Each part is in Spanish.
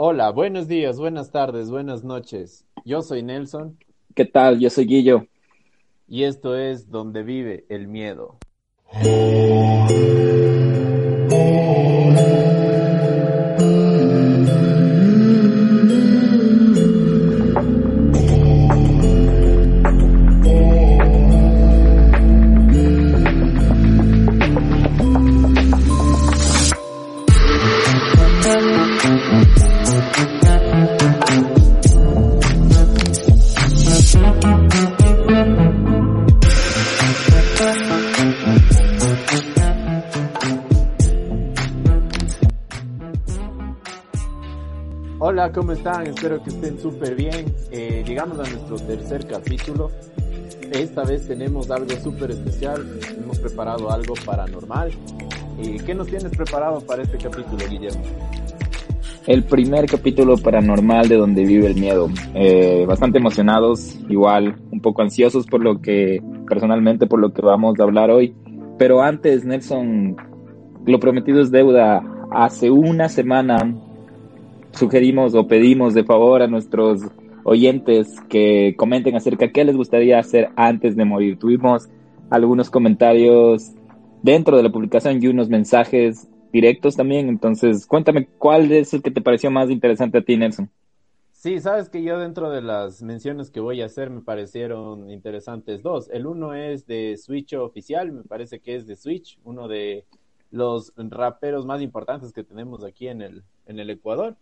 Hola, buenos días, buenas tardes, buenas noches. Yo soy Nelson. ¿Qué tal? Yo soy Guillo. Y esto es Donde vive el miedo. Están? Espero que estén súper bien. Eh, llegamos a nuestro tercer capítulo. Esta vez tenemos algo súper especial. Hemos preparado algo paranormal. ¿Y qué nos tienes preparado para este capítulo, Guillermo? El primer capítulo paranormal de donde vive el miedo. Eh, bastante emocionados, igual un poco ansiosos por lo que, personalmente, por lo que vamos a hablar hoy. Pero antes, Nelson, lo prometido es deuda. Hace una semana sugerimos o pedimos de favor a nuestros oyentes que comenten acerca de qué les gustaría hacer antes de morir. Tuvimos algunos comentarios dentro de la publicación y unos mensajes directos también. Entonces, cuéntame cuál es el que te pareció más interesante a ti, Nelson. Sí, sabes que yo dentro de las menciones que voy a hacer me parecieron interesantes dos. El uno es de Switch oficial, me parece que es de Switch, uno de los raperos más importantes que tenemos aquí en el, en el Ecuador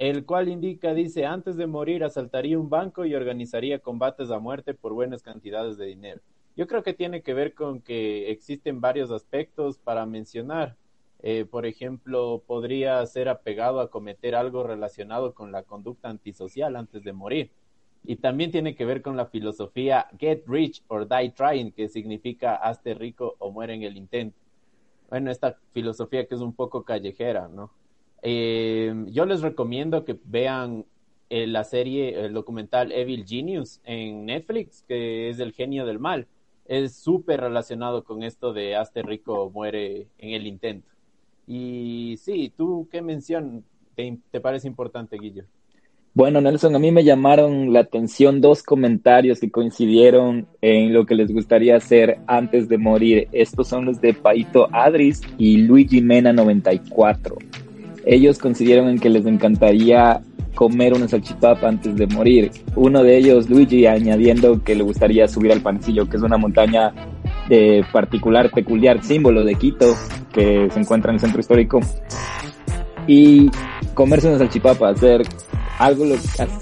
el cual indica, dice, antes de morir asaltaría un banco y organizaría combates a muerte por buenas cantidades de dinero. Yo creo que tiene que ver con que existen varios aspectos para mencionar. Eh, por ejemplo, podría ser apegado a cometer algo relacionado con la conducta antisocial antes de morir. Y también tiene que ver con la filosofía get rich or die trying, que significa hazte rico o muere en el intento. Bueno, esta filosofía que es un poco callejera, ¿no? Eh, yo les recomiendo que vean eh, la serie, el documental Evil Genius en Netflix, que es el genio del mal. Es súper relacionado con esto de hazte rico muere en el intento. Y sí, ¿tú qué mención te, parece importante, Guillo? Bueno, Nelson, a mí me llamaron la atención dos comentarios que coincidieron en lo que les gustaría hacer antes de morir. Estos son los de Paito Adris y Luigi Mena 94 ellos coincidieron en que les encantaría comer una salchipapa antes de morir. Uno de ellos, Luigi, añadiendo que le gustaría subir al Pancillo, que es una montaña de particular, peculiar símbolo de Quito, que se encuentra en el centro histórico. Y comerse una salchipapa, hacer algo,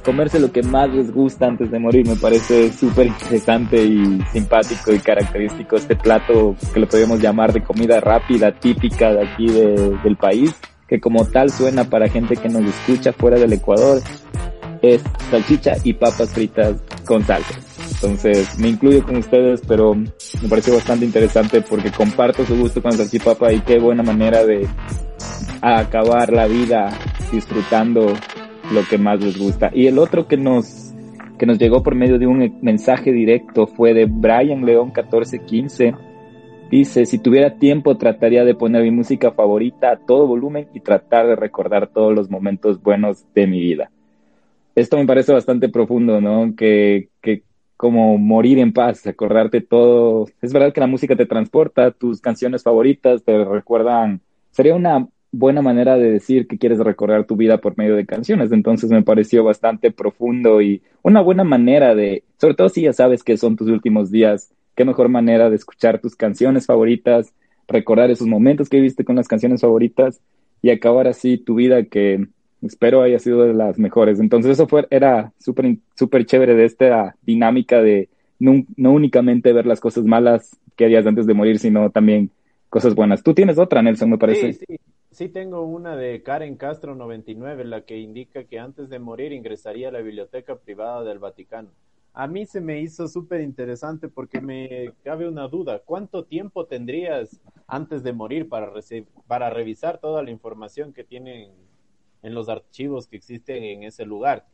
comerse lo que más les gusta antes de morir, me parece súper interesante y simpático y característico este plato que lo podemos llamar de comida rápida, típica de aquí del país que como tal suena para gente que nos escucha fuera del Ecuador, es salchicha y papas fritas con salsa. Entonces me incluyo con ustedes, pero me pareció bastante interesante porque comparto su gusto con salchipapa y qué buena manera de acabar la vida disfrutando lo que más les gusta. Y el otro que nos, que nos llegó por medio de un mensaje directo fue de Brian León 1415 Dice, si tuviera tiempo trataría de poner mi música favorita a todo volumen y tratar de recordar todos los momentos buenos de mi vida. Esto me parece bastante profundo, ¿no? Que, que como morir en paz, acordarte todo. Es verdad que la música te transporta, tus canciones favoritas te recuerdan. Sería una buena manera de decir que quieres recordar tu vida por medio de canciones. Entonces me pareció bastante profundo y una buena manera de, sobre todo si ya sabes que son tus últimos días, qué mejor manera de escuchar tus canciones favoritas, recordar esos momentos que viviste con las canciones favoritas y acabar así tu vida que espero haya sido de las mejores. Entonces eso fue, era súper súper chévere de esta dinámica de no, únicamente ver las cosas malas que harías antes de morir, sino también cosas buenas. Tú tienes otra, Nelson, me parece. Sí, sí. Sí, tengo una de Karen Castro 99, la que indica que antes de morir ingresaría a la biblioteca privada del Vaticano a mí se me hizo súper interesante porque me cabe una duda. ¿Cuánto tiempo tendrías antes de morir para, revisar toda la información que tienen en los archivos que existen en ese lugar?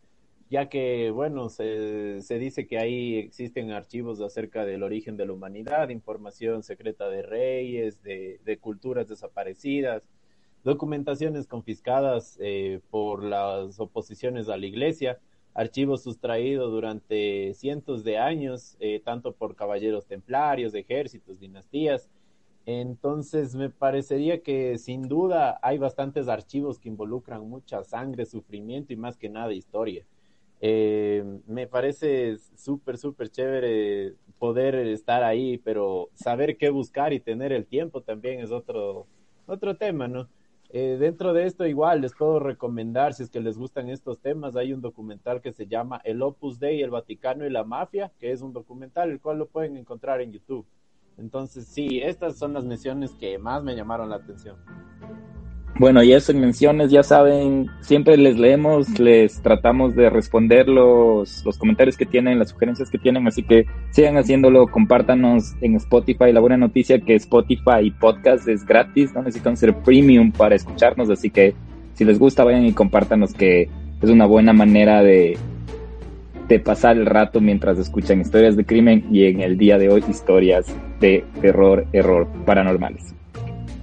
Ya que, bueno, se, se dice que ahí existen archivos acerca del origen de la humanidad, información secreta de reyes, de, de culturas desaparecidas. documentaciones confiscadas eh, por las oposiciones a la iglesia, archivos sustraídos durante cientos de años, eh, tanto por caballeros templarios, ejércitos, dinastías. Entonces, me parecería que sin duda hay bastantes archivos que involucran mucha sangre, sufrimiento y más que nada historia. Eh, me parece súper, súper chévere poder estar ahí, pero saber qué buscar y tener el tiempo también es otro, otro tema, ¿no? Eh, dentro de esto igual les puedo recomendar, si es que les gustan estos temas, hay un documental que se llama El Opus Dei, el Vaticano y la Mafia, que es un documental el cual lo pueden encontrar en YouTube. Entonces sí, estas son las menciones que más me llamaron la atención. Bueno, y eso en menciones, ya saben, siempre les leemos, les tratamos de responder los, los comentarios que tienen, las sugerencias que tienen, así que sigan haciéndolo, compártanos en Spotify. La buena noticia que Spotify podcast es gratis, no necesitan ser premium para escucharnos, así que si les gusta vayan y compártanos que es una buena manera de, de pasar el rato mientras escuchan historias de crimen y en el día de hoy historias de terror, error paranormales.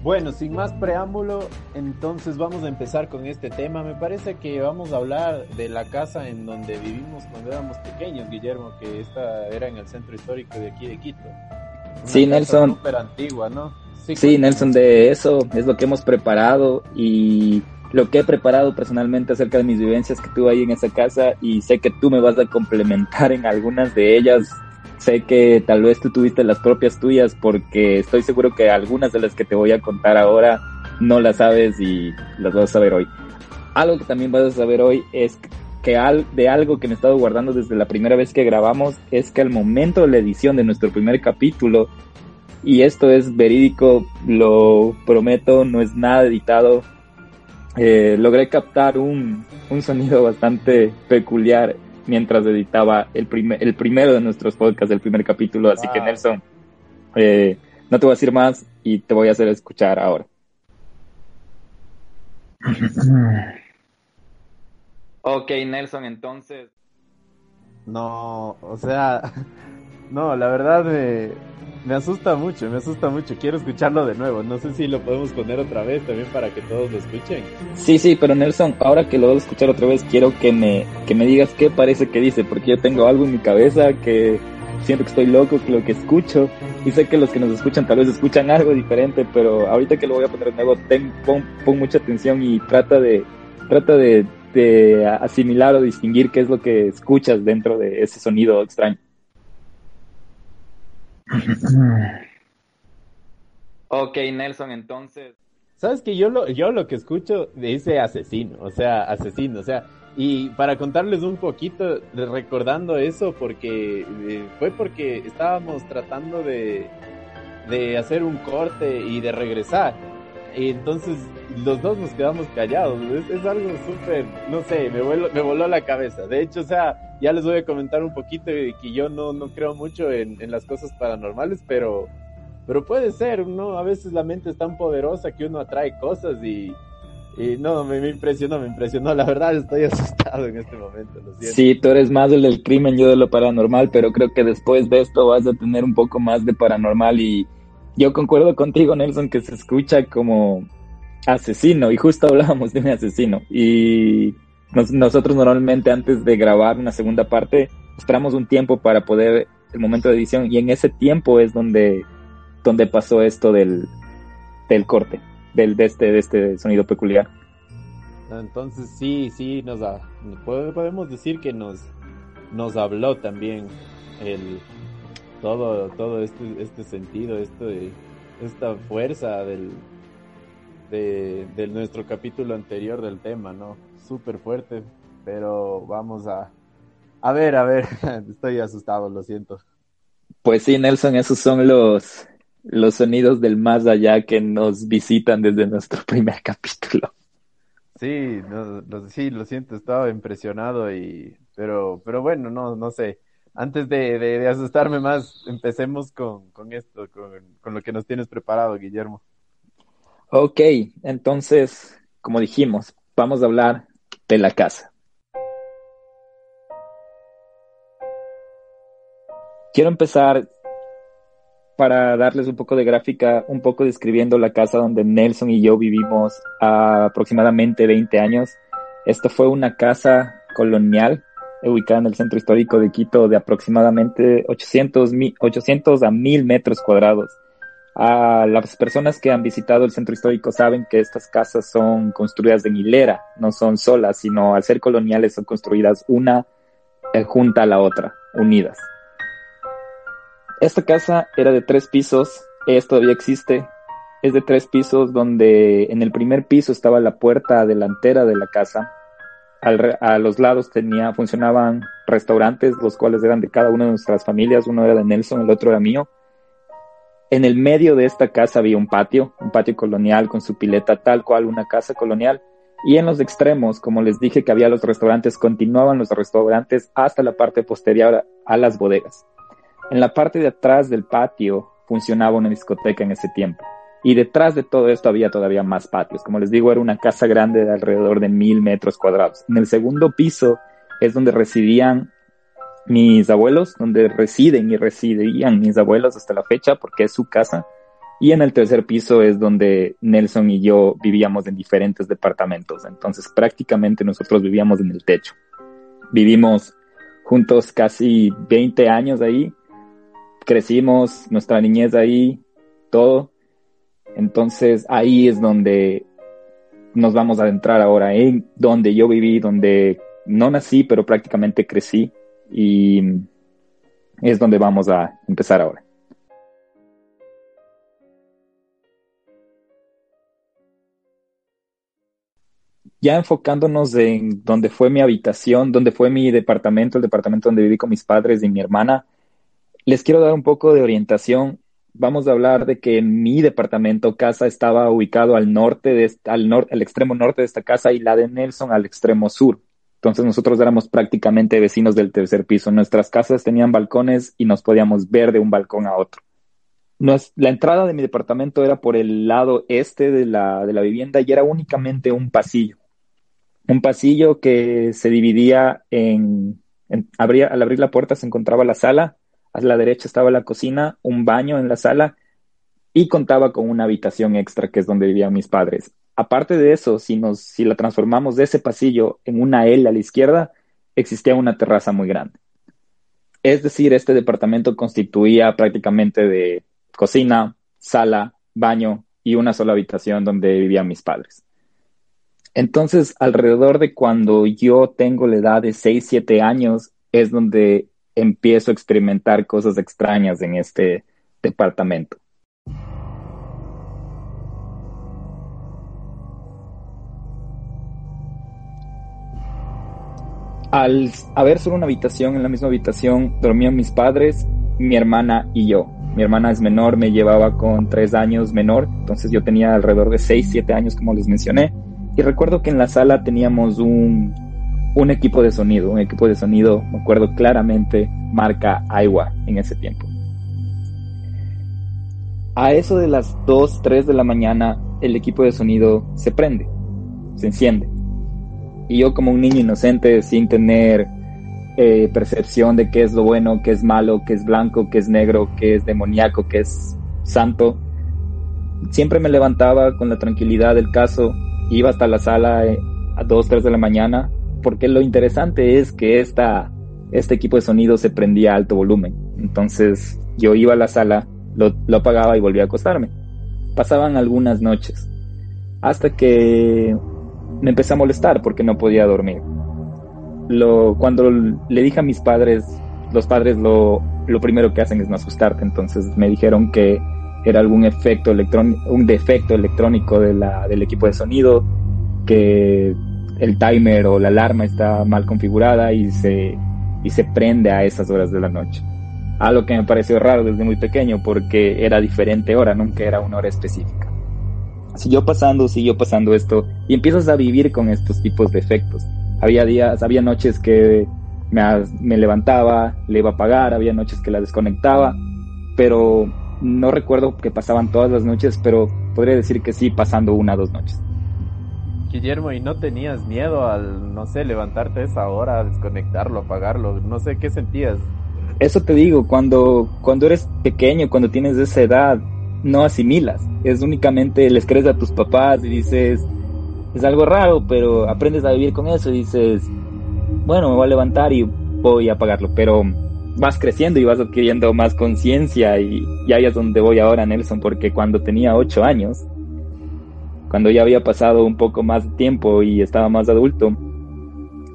Bueno, sin más preámbulo, entonces vamos a empezar con este tema. Me parece que vamos a hablar de la casa en donde vivimos cuando éramos pequeños, Guillermo, que esta era en el centro histórico de aquí de Quito. sí, Nelson. Súper antigua, ¿no? Sí, Nelson, de eso es lo que hemos preparado y lo que he preparado personalmente acerca de mis vivencias que tuve ahí en esa casa y sé que tú me vas a complementar en algunas de ellas Sé que tal vez tú tuviste las propias tuyas porque estoy seguro que algunas de las que te voy a contar ahora no las sabes y las vas a saber hoy. Algo que también vas a saber hoy es que al, de algo que me he estado guardando desde la primera vez que grabamos es que al momento de la edición de nuestro primer capítulo, y esto es verídico, lo prometo, no es nada editado, eh, logré captar un, un sonido bastante peculiar mientras editaba el, primer, el primero de nuestros podcasts, el primer capítulo. Así que Nelson, eh, no te voy a decir más y te voy a hacer escuchar ahora. ok, Nelson, entonces. No, o sea, no, la verdad me, me asusta mucho, me asusta mucho. Quiero escucharlo de nuevo. No sé si lo podemos poner otra vez también para que todos lo escuchen. Sí, sí, pero Nelson, ahora que lo voy a escuchar otra vez, quiero que me, que me digas qué parece que dice, porque yo tengo algo en mi cabeza que siento que estoy loco con lo que escucho. Y sé que los que nos escuchan tal vez escuchan algo diferente, pero ahorita que lo voy a poner de nuevo, ten, pon, pon mucha atención y trata de, trata de, de asimilar o distinguir qué es lo que escuchas dentro de ese sonido extraño. Ok, Nelson, entonces. Sabes que yo lo, yo lo que escucho dice asesino, o sea, asesino, o sea, y para contarles un poquito, recordando eso, porque eh, fue porque estábamos tratando de, de hacer un corte y de regresar. Y entonces los dos nos quedamos callados. Es, algo súper, no sé, me, me voló la cabeza. De hecho, o sea, ya les voy a comentar un poquito de que yo no, no creo mucho en, las cosas paranormales, pero, pero puede ser, ¿no? A veces la mente es tan poderosa que uno atrae cosas y, y no, me, impresionó, me impresionó. La verdad estoy asustado en este momento. Sí, tú eres más del crimen, yo de lo paranormal, pero creo que después de esto vas a tener un poco más de paranormal y yo concuerdo contigo, Nelson, que se escucha como asesino y justo hablábamos de un asesino y nosotros normalmente antes de grabar una segunda parte esperamos un tiempo para poder el momento de edición y en ese tiempo es donde donde pasó esto del, del corte del de este de este sonido peculiar. Entonces sí sí nos podemos decir que nos nos habló también el todo, todo este, este sentido, este, esta fuerza del, de, nuestro capítulo anterior del tema, ¿no? Súper fuerte, pero vamos a, a ver, a ver, estoy asustado, lo siento. Pues sí, Nelson, esos son los, los sonidos del más allá que nos visitan desde nuestro primer capítulo. Sí, lo, sí, lo siento, estaba impresionado y, pero, pero bueno, no, no sé antes de, asustarme más, empecemos con, esto, con, lo que nos tienes preparado, Guillermo. Ok, entonces, como dijimos, vamos a hablar de la casa. Quiero empezar para darles un poco de gráfica, un poco describiendo la casa donde Nelson y yo vivimos aproximadamente 20 años. Esto fue una casa colonial ubicada en el centro histórico de Quito de aproximadamente 800, 800 a 1000 metros cuadrados. A las personas que han visitado el centro histórico saben que estas casas son construidas en hilera, no son solas, sino al ser coloniales son construidas una eh, junta a la otra, unidas. Esta casa era de tres pisos, es todavía existe, es de tres pisos donde en el primer piso estaba la puerta delantera de la casa. a los lados tenía, funcionaban restaurantes, los cuales eran de cada una de nuestras familias, uno era de Nelson, el otro era mío. En el medio de esta casa había un patio, un patio colonial con su pileta tal cual una casa colonial. Y en los extremos, como les dije que había los restaurantes, continuaban los restaurantes hasta la parte posterior a las bodegas. En la parte de atrás del patio funcionaba una discoteca en ese tiempo. Y detrás de todo esto había todavía más patios. Como les digo, era una casa grande de alrededor de mil metros cuadrados. En el segundo piso es donde residían mis abuelos, donde residen y residían mis abuelos hasta la fecha, porque es su casa. Y en el tercer piso es donde Nelson y yo vivíamos en diferentes departamentos. Entonces prácticamente nosotros vivíamos en el techo. Vivimos juntos casi 20 años ahí crecimos, nuestra niñez ahí, todo. Entonces ahí es donde nos vamos a adentrar ahora, en donde yo viví, donde no nací, pero prácticamente crecí y es donde vamos a empezar ahora. Ya enfocándonos en donde fue mi habitación, donde fue mi departamento, el departamento donde viví con mis padres y mi hermana, les quiero dar un poco de orientación. Vamos a hablar de que mi departamento casa estaba ubicado al norte, de, al, norte, al extremo norte de esta casa y la de Nelson al extremo sur. Entonces nosotros éramos prácticamente vecinos del tercer piso. Nuestras casas tenían balcones y nos podíamos ver de un balcón a otro. la entrada de mi departamento era por el lado este de la, de la vivienda y era únicamente un pasillo. Un pasillo que se dividía en, al abrir la puerta se encontraba la sala a la derecha estaba la cocina, un baño en la sala y contaba con una habitación extra que es donde vivían mis padres. Aparte de eso, si, nos, si la transformamos de ese pasillo en una L a la izquierda, existía una terraza muy grande. Es decir, este departamento constituía prácticamente de cocina, sala, baño y una sola habitación donde vivían mis padres. Entonces, alrededor de cuando yo tengo la edad de 6, 7 años, es donde empiezo a experimentar cosas extrañas en este departamento. Al haber solo una habitación, en la misma habitación dormían mis padres, mi hermana y yo. Mi hermana es menor, me llevaba con tres años menor, entonces yo tenía alrededor de seis, siete años, como les mencioné. Y recuerdo que en la sala teníamos un, un equipo de sonido, un equipo de sonido, me acuerdo claramente, marca Aiwa en ese tiempo. A eso de las 2, 3 de la mañana, el equipo de sonido se prende, se enciende. Y yo como un niño inocente, sin tener eh, percepción de qué es lo bueno, qué es malo, qué es blanco, qué es negro, qué es demoníaco, qué es santo, siempre me levantaba con la tranquilidad del caso, iba hasta la sala eh, a 2, 3 de la mañana, porque lo interesante es que esta, este equipo de sonido se prendía a alto volumen. Entonces yo iba a la sala, lo, apagaba y volvía a acostarme. Pasaban algunas noches, hasta que me empecé a molestar porque no podía dormir. Lo, cuando le dije a mis padres, los padres lo, lo primero que hacen es no asustarte, entonces me dijeron que era algún efecto electrónico, un defecto electrónico del equipo de sonido, que el timer o la alarma está mal configurada y se, y se prende a esas horas de la noche. Algo que me pareció raro desde muy pequeño porque era diferente hora, nunca era una hora específica. Siguió pasando, siguió pasando esto y empiezas a vivir con estos tipos de efectos. Había días, había noches que me, me levantaba, le iba a apagar, había noches que la desconectaba, pero no recuerdo que pasaban todas las noches, pero podría decir que sí, pasando una o dos noches. Guillermo, ¿y no tenías miedo al, no sé, levantarte a esa hora, desconectarlo, apagarlo? No sé, ¿qué sentías? eso te digo, cuando, cuando eres pequeño, cuando tienes esa edad, no asimilas. Es únicamente les crees a tus papás y dices, es algo raro, pero aprendes a vivir con eso y dices, bueno, me voy a levantar y voy a pagarlo, pero vas creciendo y vas adquiriendo más conciencia y, y ahí es donde voy ahora, Nelson, porque cuando tenía ocho años, cuando ya había pasado un poco más de tiempo y estaba más adulto,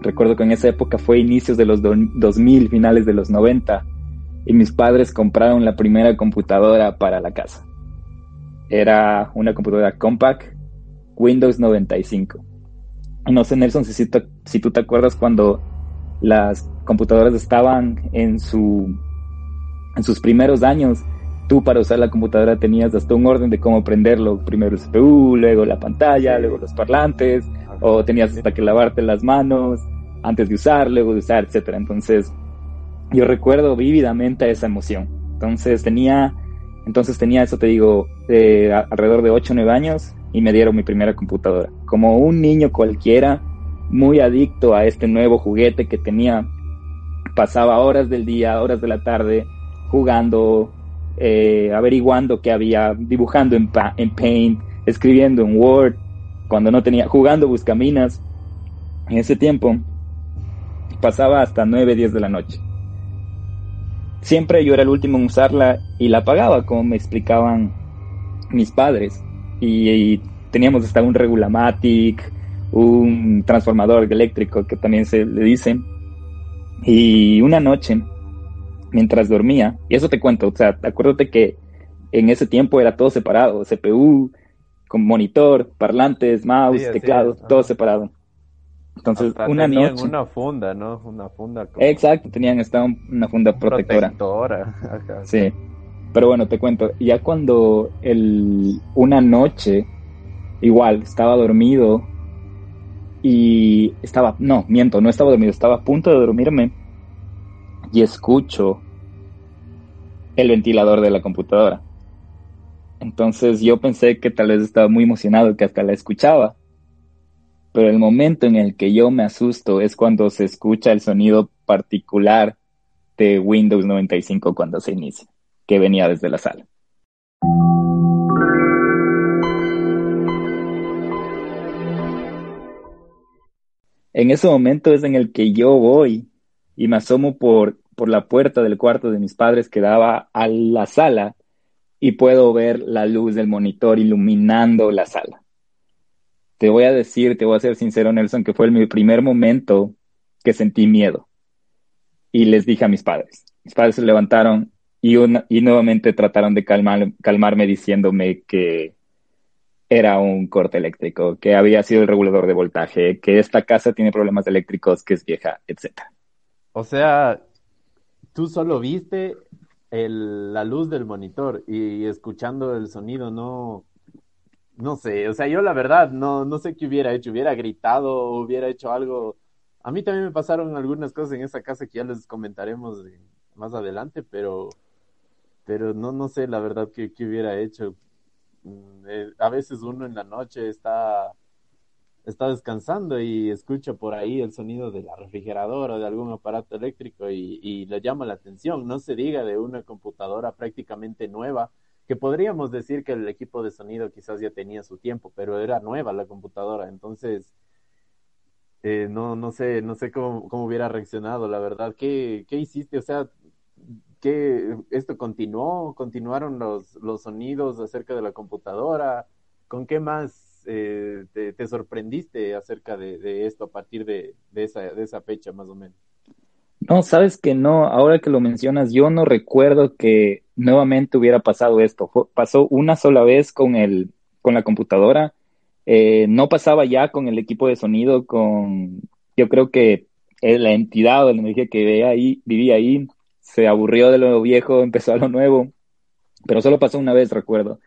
recuerdo que en esa época fue inicios de los 2000, finales de los 90, y mis padres compraron la primera computadora para la casa. Era una computadora compact Windows 95. No sé, Nelson, si, si tú te acuerdas cuando las computadoras estaban en, su, en sus primeros años, tú para usar la computadora tenías hasta un orden de cómo prenderlo. Primero el CPU, luego la pantalla, luego los parlantes, o tenías hasta que lavarte las manos antes de usar, luego de usar, etcétera. Entonces, yo recuerdo vívidamente esa emoción. Entonces tenía, entonces tenía eso, te digo, alrededor de 8 o 9 años y me dieron mi primera computadora. Como un niño cualquiera, muy adicto a este nuevo juguete que tenía, pasaba horas del día, horas de la tarde, jugando, eh, averiguando qué había, dibujando en, en Paint, escribiendo en Word, cuando no tenía, jugando buscaminas. En ese tiempo pasaba hasta 9, 10 de la noche. Siempre yo era el último en usarla y la pagaba, como me explicaban mis padres. Y, teníamos hasta un Regulamatic, un transformador eléctrico que también se le dice. Y una noche, mientras dormía, y eso te cuento, o sea, acuérdate que en ese tiempo era todo separado, CPU, con monitor, parlantes, mouse, teclado, todo separado. Entonces, una tenían una funda, ¿no? Una funda. Exacto, tenían esta una funda protectora. Protectora. Sí. Pero bueno, te cuento, ya cuando el, una noche, igual, estaba dormido y estaba, no, miento, no estaba dormido, estaba a punto de dormirme y escucho el ventilador de la computadora. Entonces yo pensé que tal vez estaba muy emocionado, que hasta la escuchaba pero el momento en el que yo me asusto es cuando se escucha el sonido particular de Windows 95 cuando se inicia, que venía desde la sala. En ese momento es en el que yo voy y me asomo por, por la puerta del cuarto de mis padres que daba a la sala y puedo ver la luz del monitor iluminando la sala te voy a decir, te voy a ser sincero, Nelson, que fue mi primer momento que sentí miedo. Y les dije a mis padres. Mis padres se levantaron y, nuevamente trataron de calmar, calmarme diciéndome que era un corte eléctrico, que había sido el regulador de voltaje, que esta casa tiene problemas eléctricos, que es vieja, etc. O sea, tú solo viste la luz del monitor y escuchando el sonido, no, no sé, o sea, yo la verdad no, no sé qué hubiera hecho, hubiera gritado, hubiera hecho algo. A mí también me pasaron algunas cosas en esa casa que ya les comentaremos más adelante, pero, pero no, no sé la verdad qué, hubiera hecho. Mm, eh, a veces uno en la noche está, está descansando y escucha por ahí el sonido de la refrigeradora o de algún aparato eléctrico y, y le llama la atención. No se diga de una computadora prácticamente nueva que podríamos decir que el equipo de sonido quizás ya tenía su tiempo, pero era nueva la computadora, entonces eh, no, no sé, no sé cómo, cómo hubiera reaccionado, la verdad. ¿Qué, qué hiciste? O sea, ¿qué, ¿esto continuó? ¿Continuaron los, los sonidos acerca de la computadora? ¿Con qué más eh, te, sorprendiste acerca de, esto a partir de, de, esa, de esa fecha más o menos? No, sabes que no, ahora que lo mencionas, yo no recuerdo que nuevamente hubiera pasado esto. pasó una sola vez con, el, con la computadora. Eh, no pasaba ya con el equipo de sonido, con yo creo que la entidad o la energía que veía ahí, vivía ahí, se aburrió de lo viejo, empezó a lo nuevo, pero solo pasó una vez, recuerdo.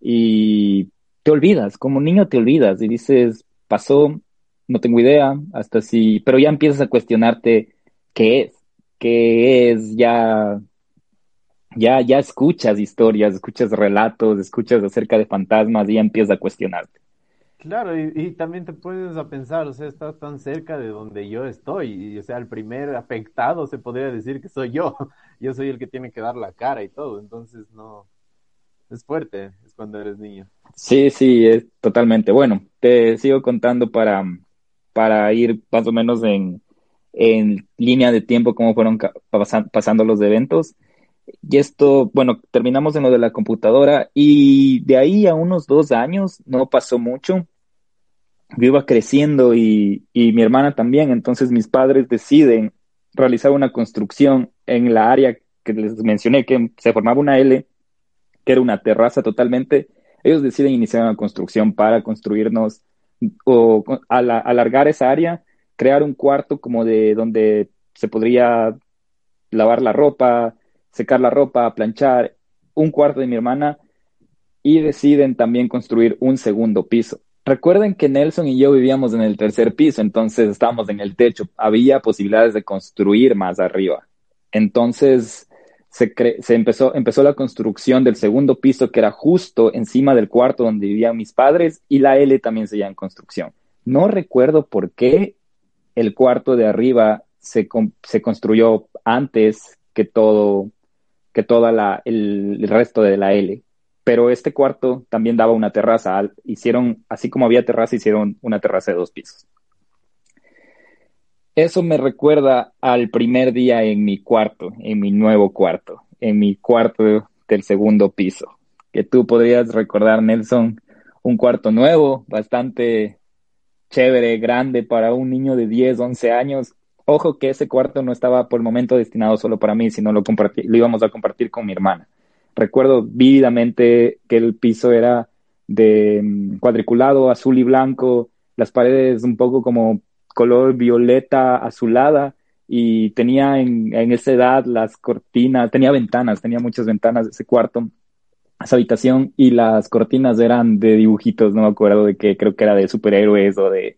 Y te olvidas, como niño te olvidas y dices, pasó, no tengo idea, hasta si, pero ya empiezas a cuestionarte qué es, qué es, ya ya, ya escuchas historias, escuchas relatos, escuchas acerca de fantasmas y ya empiezas a cuestionarte. Claro, y, también te puedes a pensar, o sea, estás tan cerca de donde yo estoy, y o sea, el primer afectado se podría decir que soy yo, yo soy el que tiene que dar la cara y todo, entonces no, es fuerte, es cuando eres niño. Sí, sí, es totalmente. Bueno, te sigo contando para, para ir más o menos en, en línea de tiempo cómo fueron pasando los eventos. Y esto, bueno, terminamos en lo de la computadora y de ahí a unos dos años no pasó mucho yo iba creciendo y, mi hermana también, entonces mis padres deciden realizar una construcción en la área que les mencioné, que se formaba una L, que era una terraza totalmente. Ellos deciden iniciar una construcción para construirnos o alargar esa área, crear un cuarto como de donde se podría lavar la ropa, secar la ropa, planchar, un cuarto de mi hermana y deciden también construir un segundo piso. Recuerden que Nelson y yo vivíamos en el tercer piso, entonces estábamos en el techo. Había posibilidades de construir más arriba. Entonces se, empezó la construcción del segundo piso que era justo encima del cuarto donde vivían mis padres y la L también seguía en construcción. No recuerdo por qué el cuarto de arriba se, se construyó antes que todo, que toda la, el resto de la L pero este cuarto también daba una terraza. Hicieron, así como había terraza, hicieron una terraza de dos pisos. Eso me recuerda al primer día en mi cuarto, en mi nuevo cuarto, en mi cuarto del segundo piso. Que tú podrías recordar, Nelson, un cuarto nuevo, bastante chévere, grande para un niño de 10, 11 años. Ojo que ese cuarto no estaba por el momento destinado solo para mí, sino lo, lo íbamos a compartir con mi hermana. Recuerdo vívidamente que el piso era de mm, cuadriculado, azul y blanco, las paredes un poco como color violeta azulada y tenía en, esa edad las cortinas, tenía ventanas, tenía muchas ventanas ese cuarto, esa habitación y las cortinas eran de dibujitos, no me acuerdo de qué, creo que era de superhéroes o de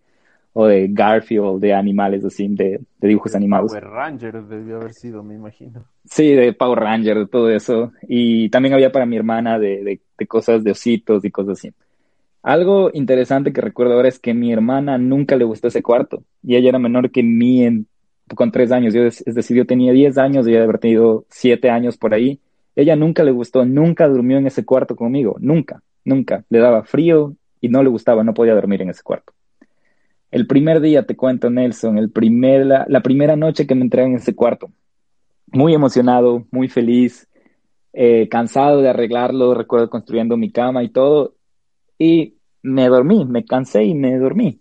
o de Garfield, de animales así, de, dibujos animados. Power Ranger debió haber sido, me imagino. Sí, de Power Ranger, de todo eso. Y también había para mi hermana de, de, cosas de ositos y cosas así. Algo interesante que recuerdo ahora es que mi hermana nunca le gustó ese cuarto. Y ella era menor que mí en, con tres años. Yo, es decir, yo tenía diez años y ella haber tenido siete años por ahí. Ella nunca le gustó, nunca durmió en ese cuarto conmigo. Nunca, nunca. Le daba frío y no le gustaba, no podía dormir en ese cuarto. El primer día, te cuento, Nelson, el primer, la, primera noche que me entré en ese cuarto. Muy emocionado, muy feliz, eh, cansado de arreglarlo, recuerdo construyendo mi cama y todo. Y me dormí, me cansé y me dormí.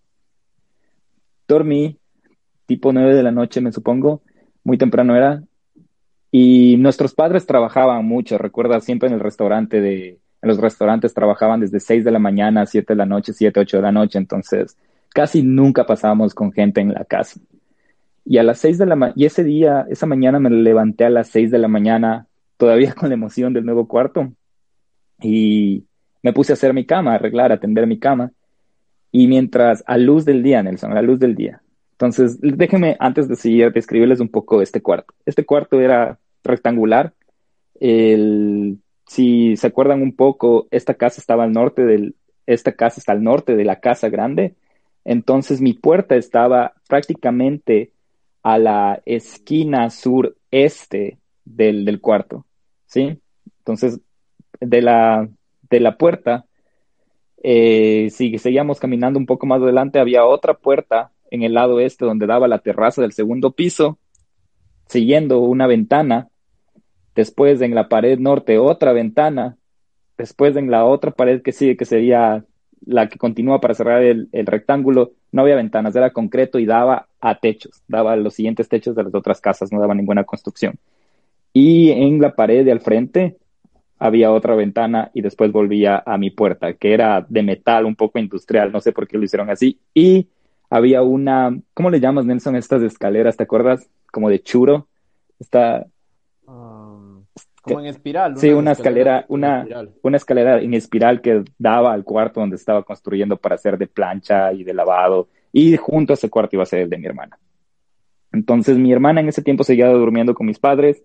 Dormí, tipo nueve de la noche, me supongo, muy temprano era. Y nuestros padres trabajaban mucho, recuerda, siempre en el restaurante de, en los restaurantes trabajaban desde seis de la mañana a siete de la noche, siete, ocho de la noche, entonces casi nunca pasábamos con gente en la casa. Y a las seis de la y ese día, esa mañana me levanté a las seis de la mañana, todavía con la emoción del nuevo cuarto, y me puse a hacer mi cama, a arreglar, a tender mi cama. Y mientras, a luz del día, Nelson, a luz del día. Entonces, déjenme, antes de seguir, describirles un poco este cuarto. Este cuarto era rectangular. El, si se acuerdan un poco, esta casa estaba al norte del, esta casa está al norte de la casa grande entonces mi puerta estaba prácticamente a la esquina sureste del, del cuarto, ¿sí? Entonces, de la, de la puerta, eh, si seguíamos caminando un poco más adelante, había otra puerta en el lado este donde daba la terraza del segundo piso, siguiendo una ventana, después en la pared norte otra ventana, después en la otra pared que sigue, que sería la que continúa para cerrar el, rectángulo, no había ventanas, era concreto y daba a techos, daba a los siguientes techos de las otras casas, no daba ninguna construcción. Y en la pared de al frente había otra ventana y después volvía a mi puerta, que era de metal, un poco industrial, no sé por qué lo hicieron así. Y había una, ¿cómo le llamas, Nelson, estas escaleras? ¿Te acuerdas? Como de churo. Esta, como en espiral. Sí, una escalera, una, una escalera en espiral que daba al cuarto donde estaba construyendo para hacer de plancha y de lavado. Y junto a ese cuarto iba a ser el de mi hermana. Entonces mi hermana en ese tiempo seguía durmiendo con mis padres.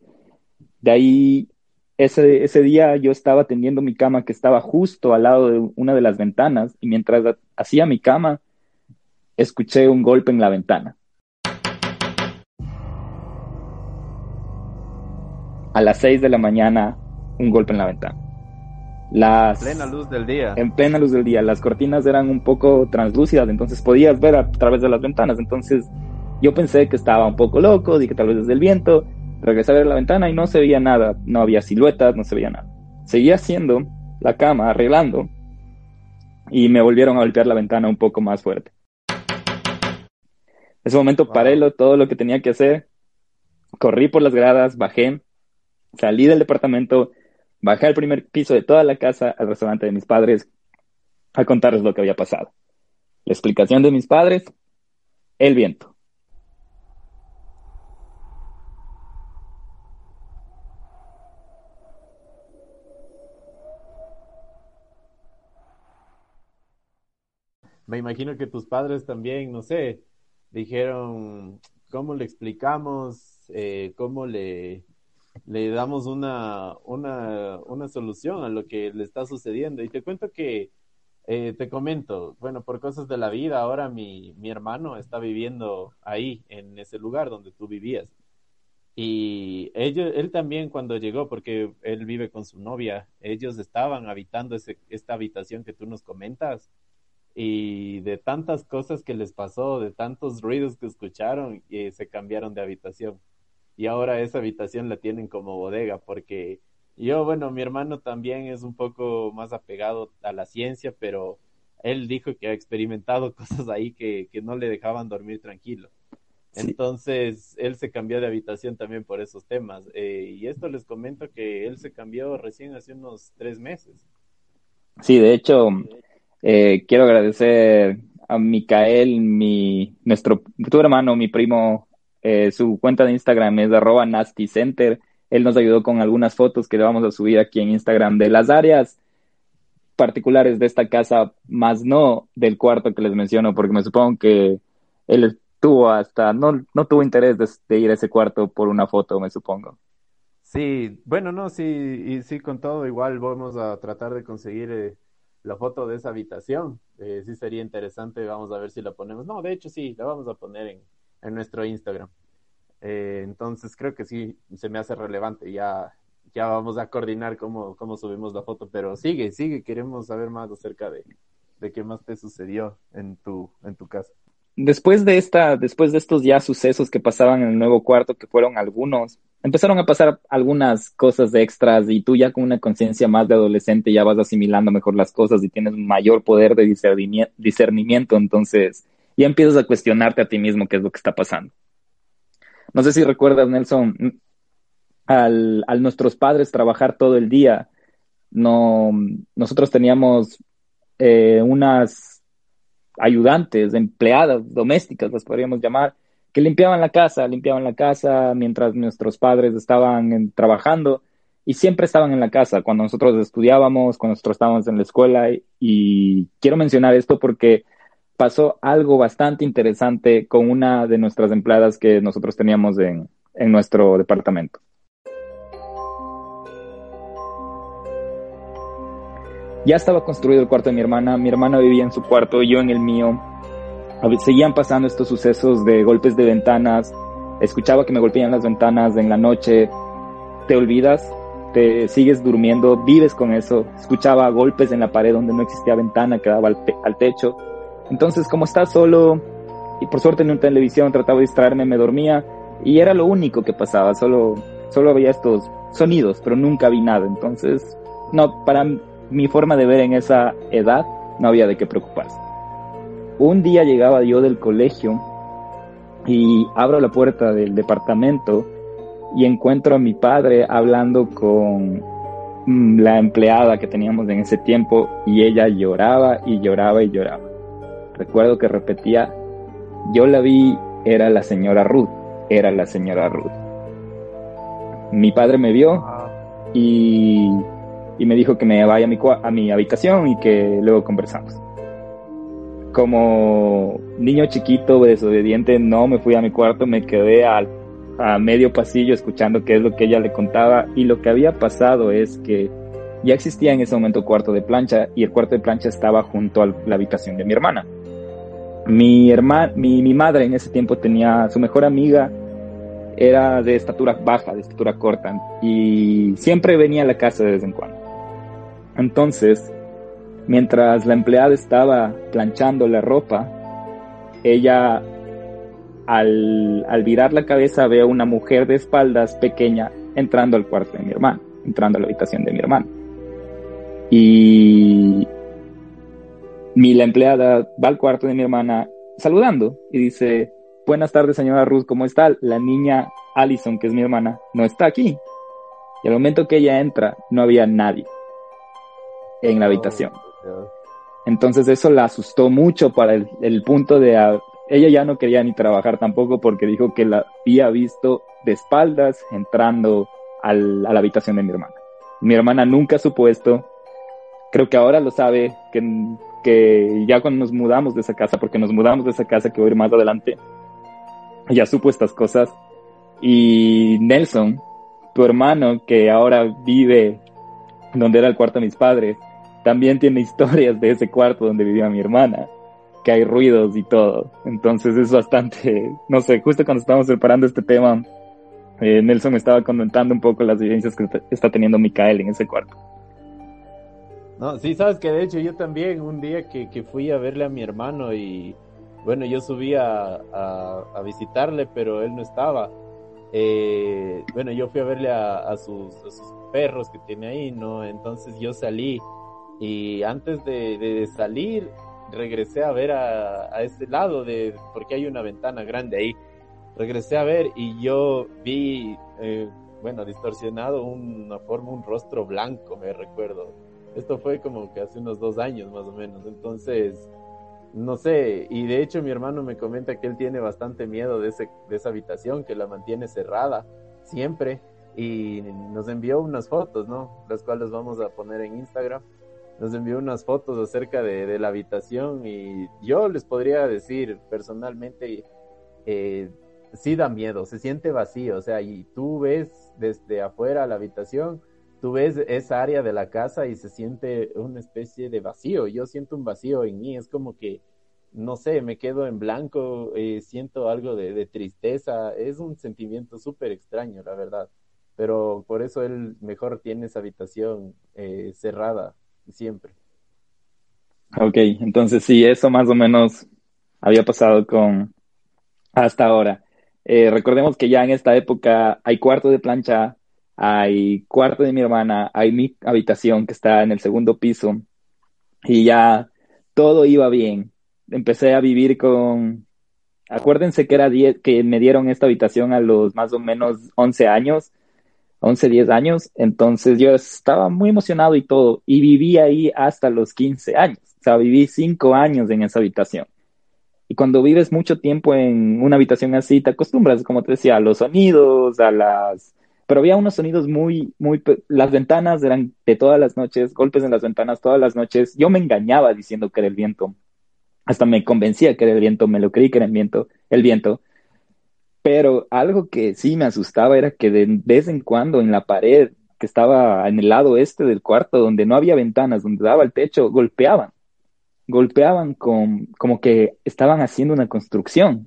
De ahí ese, ese día yo estaba tendiendo mi cama que estaba justo al lado de una de las ventanas y mientras hacía mi cama, escuché un golpe en la ventana. A las 6 de la mañana, un golpe en la ventana. Las, en plena luz del día. En plena luz del día. Las cortinas eran un poco translúcidas, entonces podías ver a través de las ventanas. Entonces yo pensé que estaba un poco loco, dije tal vez desde el viento. Regresé a ver la ventana y no se veía nada, no había siluetas, no se veía nada. Seguía haciendo la cama, arreglando, y me volvieron a golpear la ventana un poco más fuerte. En ese momento paré todo lo que tenía que hacer, corrí por las gradas, bajé, salí del departamento, bajé al primer piso de toda la casa, al restaurante de mis padres, a contarles lo que había pasado. La explicación de mis padres, el viento. me imagino que tus padres también, no sé, dijeron, ¿cómo le explicamos? Eh, ¿Cómo le, le damos una, una, una, solución a lo que le está sucediendo? Y te cuento que, eh, te comento, bueno, por cosas de la vida, ahora mi, mi hermano está viviendo ahí, en ese lugar donde tú vivías. Y ellos, él también cuando llegó, porque él vive con su novia, ellos estaban habitando ese, esta habitación que tú nos comentas y de tantas cosas que les pasó, de tantos ruidos que escucharon, y se cambiaron de habitación. Y ahora esa habitación la tienen como bodega, porque yo, bueno, mi hermano también es un poco más apegado a la ciencia, pero él dijo que ha experimentado cosas ahí que, que no le dejaban dormir tranquilo. Entonces, él se cambió de habitación también por esos temas. Eh, y esto les comento que él se cambió recién hace unos tres meses. Sí, de hecho, eh, quiero agradecer a Micael, mi, nuestro, tu hermano, mi primo, eh, su cuenta de Instagram es arroba nasty center. Él nos ayudó con algunas fotos que le vamos a subir aquí en Instagram de las áreas particulares de esta casa, más no del cuarto que les menciono, porque me supongo que él tuvo hasta, no, no tuvo interés de, ir a ese cuarto por una foto, me supongo. Sí, bueno, no, sí, y sí, con todo igual vamos a tratar de conseguir eh, la foto de esa habitación. Eh, sí sería interesante, vamos a ver si la ponemos. No, de hecho sí, la vamos a poner en, en nuestro Instagram. Eh, entonces creo que sí, se me hace relevante. Ya, ya vamos a coordinar cómo, cómo subimos la foto, pero sigue, sigue, queremos saber más acerca de, de qué más te sucedió en tu, en tu casa. Después de esta, después de estos ya sucesos que pasaban en el nuevo cuarto, que fueron algunos, empezaron a pasar algunas cosas extras y tú ya con una conciencia más de adolescente ya vas asimilando mejor las cosas y tienes mayor poder de discernimiento, entonces ya empiezas a cuestionarte a ti mismo qué es lo que está pasando. No sé si recuerdas, Nelson, al, al nuestros padres trabajar todo el día, no, nosotros teníamos eh, unas ayudantes, empleadas domésticas, las podríamos llamar, que limpiaban la casa, limpiaban la casa mientras nuestros padres estaban trabajando y siempre estaban en la casa cuando nosotros estudiábamos, cuando nosotros estábamos en la escuela y quiero mencionar esto porque pasó algo bastante interesante con una de nuestras empleadas que nosotros teníamos en, en nuestro departamento. Ya estaba construido el cuarto de mi hermana, mi hermana vivía en su cuarto, yo en el mío, seguían pasando estos sucesos de golpes de ventanas, escuchaba que me golpeaban las ventanas en la noche, te olvidas, te sigues durmiendo, vives con eso, escuchaba golpes en la pared donde no existía ventana que daba al, techo. Entonces, como estás solo, y por suerte en una televisión trataba de distraerme, me dormía, y era lo único que pasaba, solo, solo había estos sonidos, pero nunca vi nada. Entonces, no, para mi forma de ver en esa edad, no había de qué preocuparse. Un día llegaba yo del colegio y abro la puerta del departamento y encuentro a mi padre hablando con mm, la empleada que teníamos en ese tiempo y ella lloraba y lloraba y lloraba. Recuerdo que repetía, yo la vi, era la señora Ruth, era la señora Ruth. Mi padre me vio y, me dijo que me vaya a mi, a mi habitación y que luego conversamos como niño chiquito desobediente no me fui a mi cuarto, me quedé al, a medio pasillo escuchando qué es lo que ella le contaba y lo que había pasado es que ya existía en ese momento cuarto de plancha y el cuarto de plancha estaba junto a la habitación de mi hermana. Mi, hermana, mi, mi madre en ese tiempo tenía su mejor amiga, era de estatura baja, de estatura corta y siempre venía a la casa de vez en cuando. Entonces, mientras la empleada estaba planchando la ropa, ella al, al virar la cabeza ve a una mujer de espaldas pequeña entrando al cuarto de mi hermano, entrando a la habitación de mi hermano. Y mi la empleada va al cuarto de mi hermana saludando y dice, buenas tardes señora Ruth, ¿cómo está? La niña Allison, que es mi hermana, no está aquí. Y al momento que ella entra, no había nadie en la habitación. Entonces eso la asustó mucho para el, el punto de ella ya no quería ni trabajar tampoco porque dijo que la había visto de espaldas entrando al, a la habitación de mi hermana. Mi hermana nunca supo esto. Creo que ahora lo sabe, que, que ya cuando nos mudamos de esa casa, porque nos mudamos de esa casa que voy a ir más adelante, ya supo estas cosas. Y Nelson, tu hermano, que ahora vive donde era el cuarto de mis padres, también tiene historias de ese cuarto donde vivía mi hermana que hay ruidos y todo. Entonces es bastante, no sé, justo cuando estábamos preparando este tema, eh, Nelson me estaba comentando un poco las vivencias que está teniendo Micael en ese cuarto. No, sí, sabes que de hecho yo también un día que, que fui a verle a mi hermano y bueno, yo subí a, a, visitarle, pero él no estaba. Eh, bueno, yo fui a verle a, sus, perros que tiene ahí, ¿no? Entonces yo salí y antes de, de salir regresé a ver a, a, ese lado de, porque hay una ventana grande ahí, regresé a ver y yo vi, eh, bueno, distorsionado una forma, un rostro blanco, me recuerdo. Esto fue como que hace unos dos años más o menos, entonces, no sé, y de hecho mi hermano me comenta que él tiene bastante miedo de, ese, de esa habitación, que la mantiene cerrada siempre, y nos envió unas fotos, ¿no? Las cuales vamos a poner en Instagram nos envió unas fotos acerca de, la habitación y yo les podría decir personalmente, eh, sí da miedo, se siente vacío, o sea, y tú ves desde afuera la habitación, tú ves esa área de la casa y se siente una especie de vacío, yo siento un vacío en mí, es como que, no sé, me quedo en blanco, eh, siento algo de, tristeza, es un sentimiento súper extraño, la verdad, pero por eso él mejor tiene esa habitación eh, cerrada siempre. Ok, entonces sí, eso más o menos había pasado con hasta ahora. Eh, recordemos que ya en esta época hay cuarto de plancha, hay cuarto de mi hermana, hay mi habitación que está en el segundo piso y ya todo iba bien. Empecé a vivir con, acuérdense que era 10, que me dieron esta habitación a los más o menos 11 años 11, 10 años, entonces yo estaba muy emocionado y todo, y viví ahí hasta los 15 años, o sea, viví 5 años en esa habitación. Y cuando vives mucho tiempo en una habitación así, te acostumbras, como te decía, a los sonidos, a las... Pero había unos sonidos muy, muy... Las ventanas eran de todas las noches, golpes en las ventanas todas las noches. Yo me engañaba diciendo que era el viento. Hasta me convencía que era el viento, me lo creí que era el viento, el viento. Pero algo que sí me asustaba era que de vez en cuando en la pared que estaba en el lado este del cuarto, donde no había ventanas, donde daba el techo, golpeaban. Golpeaban con, como que estaban haciendo una construcción.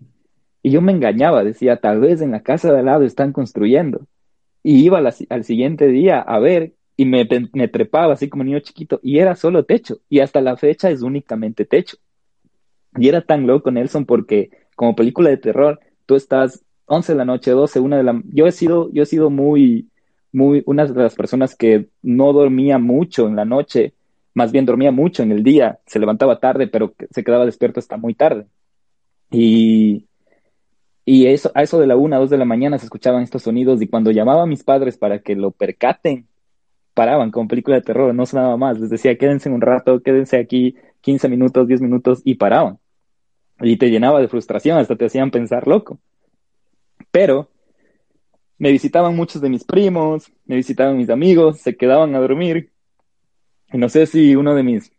Y yo me engañaba, decía, tal vez en la casa de al lado están construyendo. Y iba al siguiente día a ver y me, trepaba así como niño chiquito y era solo techo. Y hasta la fecha es únicamente techo. Y era tan loco, Nelson, porque como película de terror, tú estás 11 de la noche, 12, 1 de la yo he sido yo he sido muy muy una de las personas que no dormía mucho en la noche, más bien dormía mucho en el día, se levantaba tarde, pero se quedaba despierto hasta muy tarde. Y y a eso de la 1, 2 de la mañana se escuchaban estos sonidos y cuando llamaba a mis padres para que lo percaten, paraban con película de terror, no sonaba más, les decía, "Quédense un rato, quédense aquí 15 minutos, 10 minutos" y paraban. Y te llenaba de frustración, hasta te hacían pensar loco. Pero me visitaban muchos de mis primos, me visitaban mis amigos, se quedaban a dormir. Y no sé si uno de mis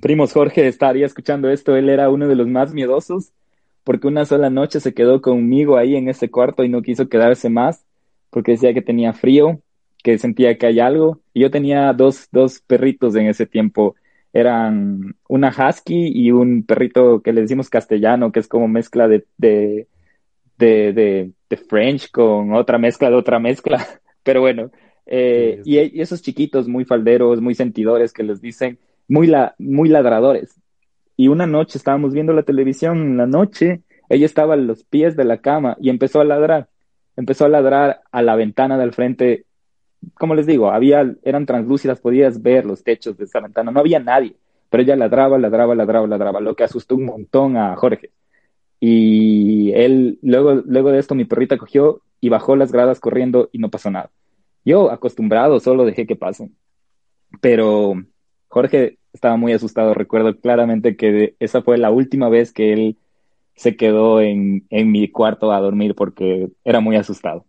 primos, Jorge, estaría escuchando esto. Él era uno de los más miedosos porque una sola noche se quedó conmigo ahí en ese cuarto y no quiso quedarse más, porque decía que tenía frío, que sentía que hay algo. Y yo tenía dos, dos perritos en ese tiempo. Eran una husky y un perrito que le decimos castellano, que es como mezcla de, de, de, de, French con otra mezcla de otra mezcla. Pero bueno, eh, y, y, esos chiquitos muy falderos, muy sentidores que les dicen, muy, la, muy ladradores. Y una noche estábamos viendo la televisión en la noche, ella estaba a los pies de la cama y empezó a ladrar. Empezó a ladrar a la ventana del frente. Como les digo, eran translúcidas, podías ver los techos de esa ventana, no había nadie, pero ella ladraba, ladraba, ladraba, ladraba, lo que asustó un montón a Jorge. Y él, luego, luego de esto, mi perrita cogió y bajó las gradas corriendo y no pasó nada. Yo, acostumbrado, solo dejé que pasen. Pero Jorge estaba muy asustado. Recuerdo claramente que esa fue la última vez que él se quedó en, en mi cuarto a dormir porque era muy asustado.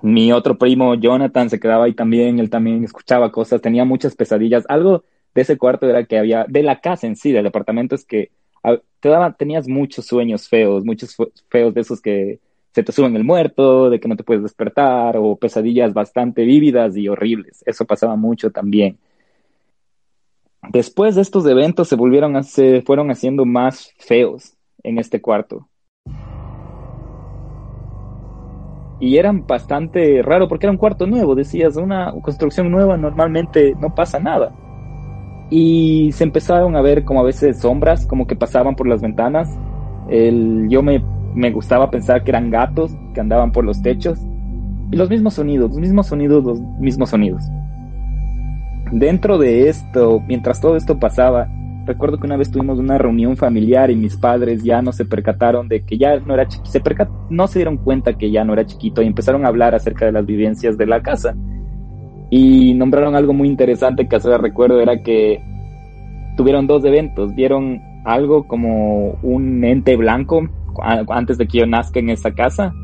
Mi otro primo, Jonathan, se quedaba ahí también. Él también escuchaba cosas, tenía muchas pesadillas. Algo de ese cuarto era que había, de la casa en sí, del departamento, es que te daba, tenías muchos sueños feos, muchos feos de esos que se te suben el muerto, de que no te puedes despertar, o pesadillas bastante vívidas y horribles. Eso pasaba mucho también. Después de estos eventos se volvieron a, se fueron haciendo más feos en este cuarto. Y eran bastante raro porque era un cuarto nuevo, decías, una construcción nueva normalmente no pasa nada. Y se empezaron a ver como a veces sombras, como que pasaban por las ventanas. El, yo me, me gustaba pensar que eran gatos que andaban por los techos. Y los mismos sonidos, los mismos sonidos, los mismos sonidos. Dentro de esto, mientras todo esto pasaba, recuerdo que una vez tuvimos una reunión familiar y mis padres ya no se percataron de que ya no era chiquito, se no se dieron cuenta que ya no era chiquito y empezaron a hablar acerca de las vivencias de la casa. Y nombraron algo muy interesante que hasta recuerdo era que tuvieron dos eventos, vieron algo como un ente blanco antes de que yo nazca en esa casa.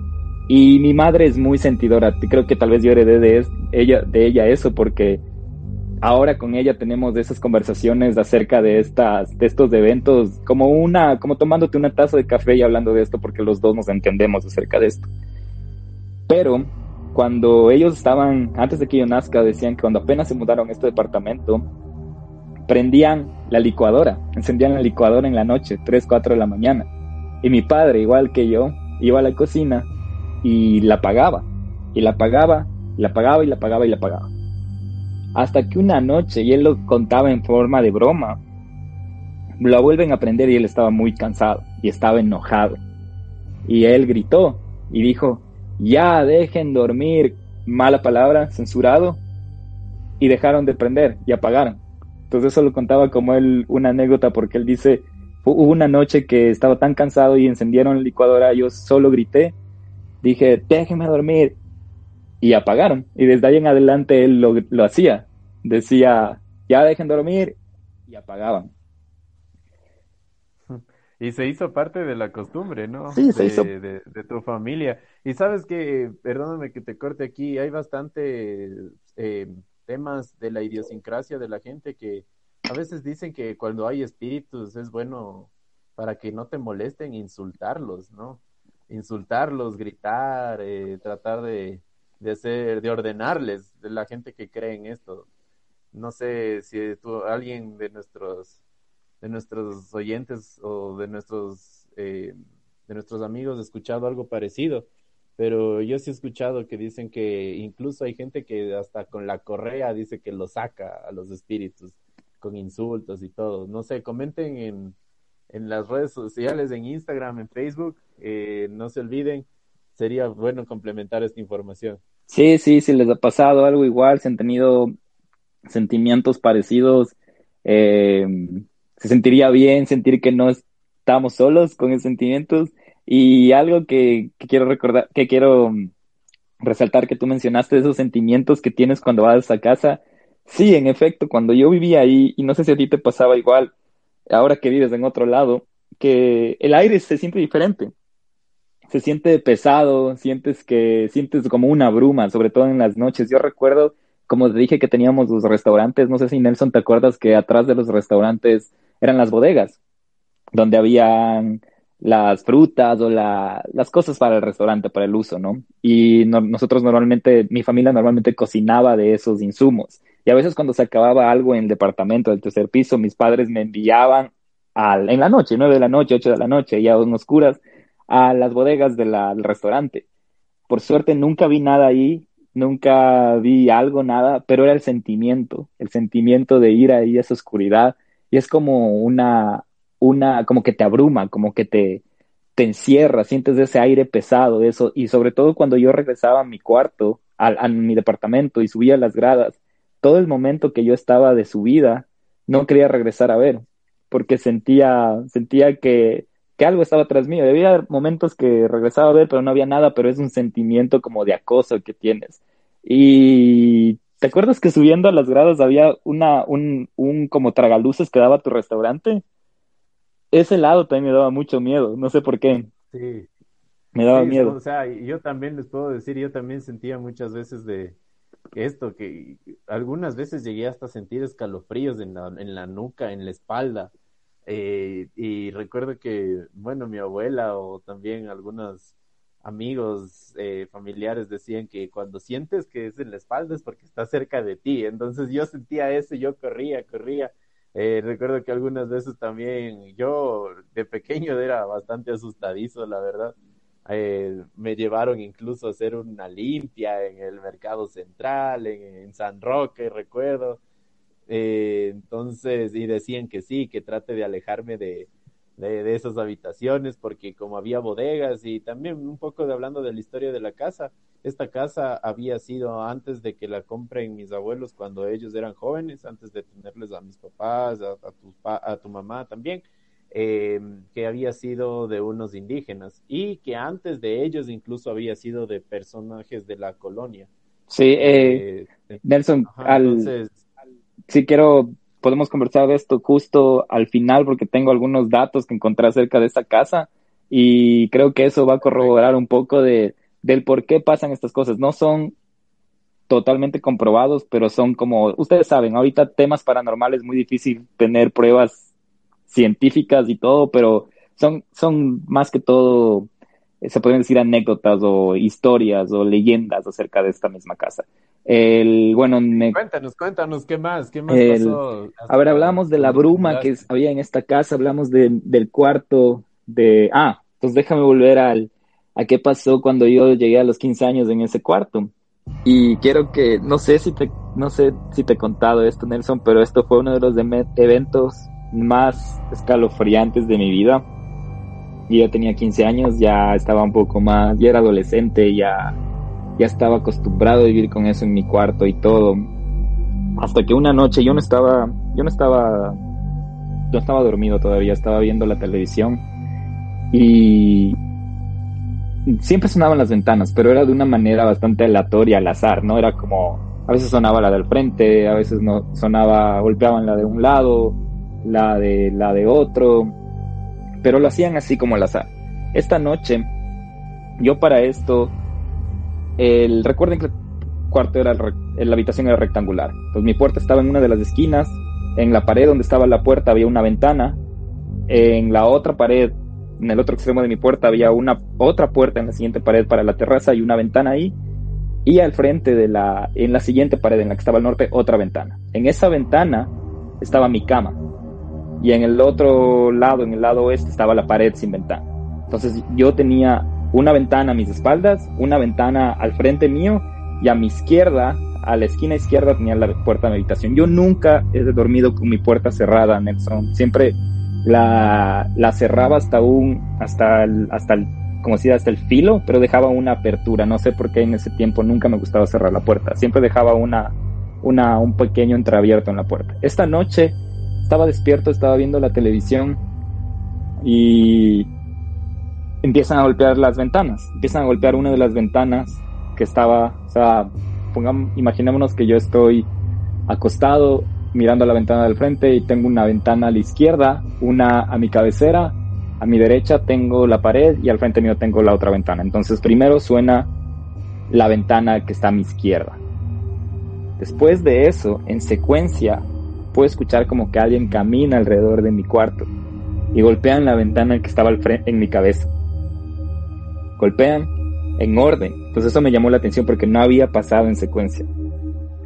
Y mi madre es muy sentidora, creo que tal vez yo heredé de ella, de ella eso porque ahora con ella tenemos esas conversaciones acerca de estas de estos eventos como una como tomándote una taza de café y hablando de esto porque los dos nos entendemos acerca de esto. Pero cuando ellos estaban antes de que yo nazca decían que cuando apenas se mudaron a este departamento prendían la licuadora encendían la licuadora en la noche 3, 4 de la mañana. Y mi padre igual que yo iba a la cocina y la apagaba y la apagaba la apagaba y la apagaba y la apagaba hasta que una noche, y él lo contaba en forma de broma, lo vuelven a prender y él estaba muy cansado y estaba enojado. Y él gritó y dijo, ya dejen dormir, mala palabra, censurado, y dejaron de prender y apagaron. Entonces eso lo contaba como él una anécdota porque él dice, hubo una noche que estaba tan cansado y encendieron la licuadora, yo solo grité, dije, déjenme dormir, y apagaron. Y desde ahí en adelante él lo, hacía. Decía, ya dejen dormir y apagaban. Y se hizo parte de la costumbre, ¿no? Sí, se de, hizo. De, tu familia. Y sabes que, perdóname que te corte aquí, hay bastante eh, temas de la idiosincrasia de la gente que a veces dicen que cuando hay espíritus es bueno para que no te molesten insultarlos, ¿no? Insultarlos, gritar, eh, tratar de, de hacer, de ordenarles, de la gente que cree en esto. No sé si alguien de nuestros, de nuestros oyentes o de nuestros, eh, de nuestros amigos ha escuchado algo parecido, pero yo sí he escuchado que dicen que incluso hay gente que hasta con la correa dice que lo saca a los espíritus, con insultos y todo. No sé, comenten en, en las redes sociales, en Instagram, en Facebook, eh, no se olviden sería bueno complementar esta información. Sí, sí, si les ha pasado algo igual, si han tenido sentimientos parecidos, eh, se sentiría bien sentir que no estamos solos con esos sentimientos. Y algo que, quiero recordar, que quiero resaltar que tú mencionaste, esos sentimientos que tienes cuando vas a casa. Sí, en efecto, cuando yo vivía ahí, y no sé si a ti te pasaba igual, ahora que vives en otro lado, que el aire se siente diferente se siente pesado, sientes que sientes como una bruma, sobre todo en las noches. Yo recuerdo, como te dije, que teníamos los restaurantes, no sé si Nelson te acuerdas que atrás de los restaurantes eran las bodegas, donde habían las frutas o las cosas para el restaurante, para el uso, ¿no? Y nosotros normalmente, mi familia normalmente cocinaba de esos insumos. Y a veces cuando se acababa algo en el departamento del tercer piso, mis padres me enviaban al, en la noche, nueve de la noche, ocho de la noche, ya en oscuras, a las bodegas del restaurante. Por suerte nunca vi nada ahí, nunca vi algo, nada, pero era el sentimiento, el sentimiento de ir ahí a esa oscuridad. Y es como una, una, como que te abruma, como que te, te encierra, sientes ese aire pesado, eso, y sobre todo cuando yo regresaba a mi cuarto, a, mi departamento y subía las gradas, todo el momento que yo estaba de subida, no quería regresar a ver, porque sentía, sentía que, que algo estaba tras mío. Había momentos que regresaba a ver, pero no había nada, pero es un sentimiento como de acoso que tienes. Y ¿te acuerdas que subiendo a las gradas había una, un, un como tragaluces que daba tu restaurante? ese lado también me daba mucho miedo, no sé por qué. Sí. Me daba miedo. O sea, yo también les puedo decir, yo también sentía muchas veces de esto, que algunas veces llegué hasta sentir escalofríos en la, en la nuca, en la espalda. Eh, y recuerdo que, bueno, mi abuela o también algunos amigos eh, familiares decían que cuando sientes que es en la espalda es porque está cerca de ti. Entonces yo sentía eso, yo corría, corría eh, recuerdo que algunas veces también yo de pequeño era bastante asustadizo, la verdad. Eh, me llevaron incluso a hacer una limpia en el mercado central, en, San Roque, recuerdo. Eh, entonces, y decían que sí, que trate de alejarme de, de, esas habitaciones, porque como había bodegas y también un poco de hablando de la historia de la casa, esta casa había sido antes de que la compren mis abuelos cuando ellos eran jóvenes, antes de tenerles a mis papás, a, tu, a tu mamá también, eh, que había sido de unos indígenas y que antes de ellos incluso había sido de personajes de la colonia. Sí, eh, eh, Nelson, al, sí quiero podemos conversar de esto justo al final porque tengo algunos datos que encontré acerca de esta casa y creo que eso va a corroborar un poco de, del por qué pasan estas cosas. No son totalmente comprobados, pero son como, ustedes saben, ahorita temas paranormales es muy difícil tener pruebas científicas y todo, pero son, son más que todo se pueden decir anécdotas o historias o leyendas acerca de esta misma casa. El, bueno, Cuéntanos, cuéntanos, ¿qué más? ¿Qué más pasó? A ver, hablamos de la bruma que había en esta casa, hablamos del cuarto de... Ah, pues déjame volver al, a qué pasó cuando yo llegué a los 15 años en ese cuarto. Y quiero que, no sé si te, no sé si te he contado esto, Nelson, pero esto fue uno de los eventos más escalofriantes de mi vida yo ya tenía 15 años, ya estaba un poco más, ya era adolescente, ya, ya estaba acostumbrado a vivir con eso en mi cuarto y todo. Hasta que una noche yo no estaba, yo no estaba, yo estaba dormido todavía, estaba viendo la televisión y siempre sonaban las ventanas, pero era de una manera bastante aleatoria, al azar, ¿no? Era como, a veces sonaba la del frente, a veces no sonaba, golpeaban la de un lado, la de la de otro pero lo hacían así como al azar. Esta noche, yo para esto, el, recuerden que el cuarto era, la habitación era rectangular. Entonces mi puerta estaba en una de las esquinas, en la pared donde estaba la puerta había una ventana, en la otra pared, en el otro extremo de mi puerta había una otra puerta en la siguiente pared para la terraza y una ventana ahí. Y al frente de la, en la siguiente pared en la que estaba al norte, otra ventana. En esa ventana estaba mi cama y en el otro lado, en el lado oeste, estaba la pared sin ventana. Entonces yo tenía una ventana a mis espaldas, una ventana al frente mío y a mi izquierda, a la esquina izquierda tenía la puerta de habitación. Yo nunca he dormido con mi puerta cerrada, Nelson. Siempre la, la cerraba hasta un, hasta hasta el, como si hasta el filo, pero dejaba una apertura. No sé por qué en ese tiempo nunca me gustaba cerrar la puerta. Siempre dejaba una, una, un pequeño entreabierto en la puerta. Esta noche estaba despierto, estaba viendo la televisión y empiezan a golpear las ventanas, empiezan a golpear una de las ventanas que estaba, o sea, pongamos, imaginémonos que yo estoy acostado mirando a la ventana del frente y tengo una ventana a la izquierda, una a mi cabecera, a mi derecha tengo la pared y al frente mío tengo la otra ventana. Entonces primero suena la ventana que está a mi izquierda. Después de eso, en secuencia, puedo escuchar como que alguien camina alrededor de mi cuarto. y golpean la ventana que estaba al frente, en mi cabeza. Golpean en orden. Entonces eso me llamó la atención porque no había pasado en secuencia.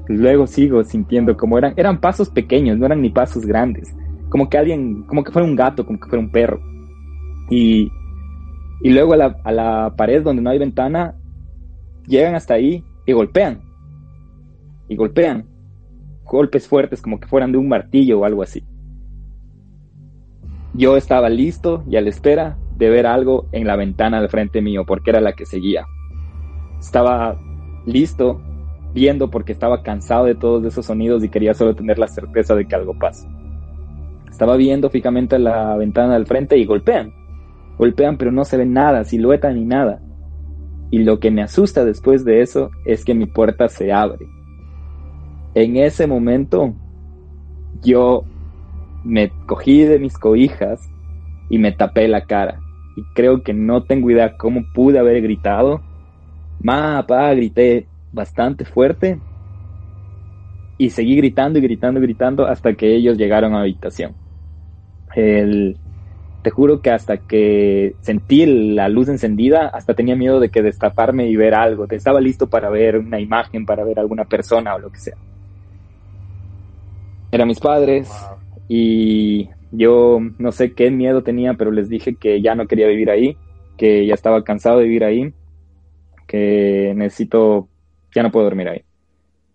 Luego sigo sintiendo como eran, eran pasos pequeños, no eran ni pasos grandes. Como que alguien, como que fuera un gato, como que fuera un perro. Y, y luego a la, a la pared donde no hay ventana, llegan hasta ahí y golpean. Y golpean. Golpes fuertes como que fueran de un martillo o algo así. Yo estaba listo y a la espera de ver algo en la ventana al frente mío, porque era la que seguía. Estaba listo, viendo porque estaba cansado de todos esos sonidos y quería solo tener la certeza de que algo pasa. Estaba viendo fijamente la ventana al frente y golpean. Golpean, pero no se ve nada, silueta ni nada. Y lo que me asusta después de eso es que mi puerta se abre. En ese momento, yo me cogí de mis cobijas y me tapé la cara. Y creo que no tengo idea cómo pude haber gritado. Ma, pa, grité bastante fuerte. Y seguí gritando y gritando y gritando hasta que ellos llegaron a la habitación. El, te juro que hasta que sentí la luz encendida, hasta tenía miedo de que destaparme y ver algo. Estaba listo para ver una imagen, para ver alguna persona o lo que sea. Eran mis padres, y yo no sé qué miedo tenía, pero les dije que ya no quería vivir ahí, que ya estaba cansado de vivir ahí, que necesito, ya no puedo dormir ahí.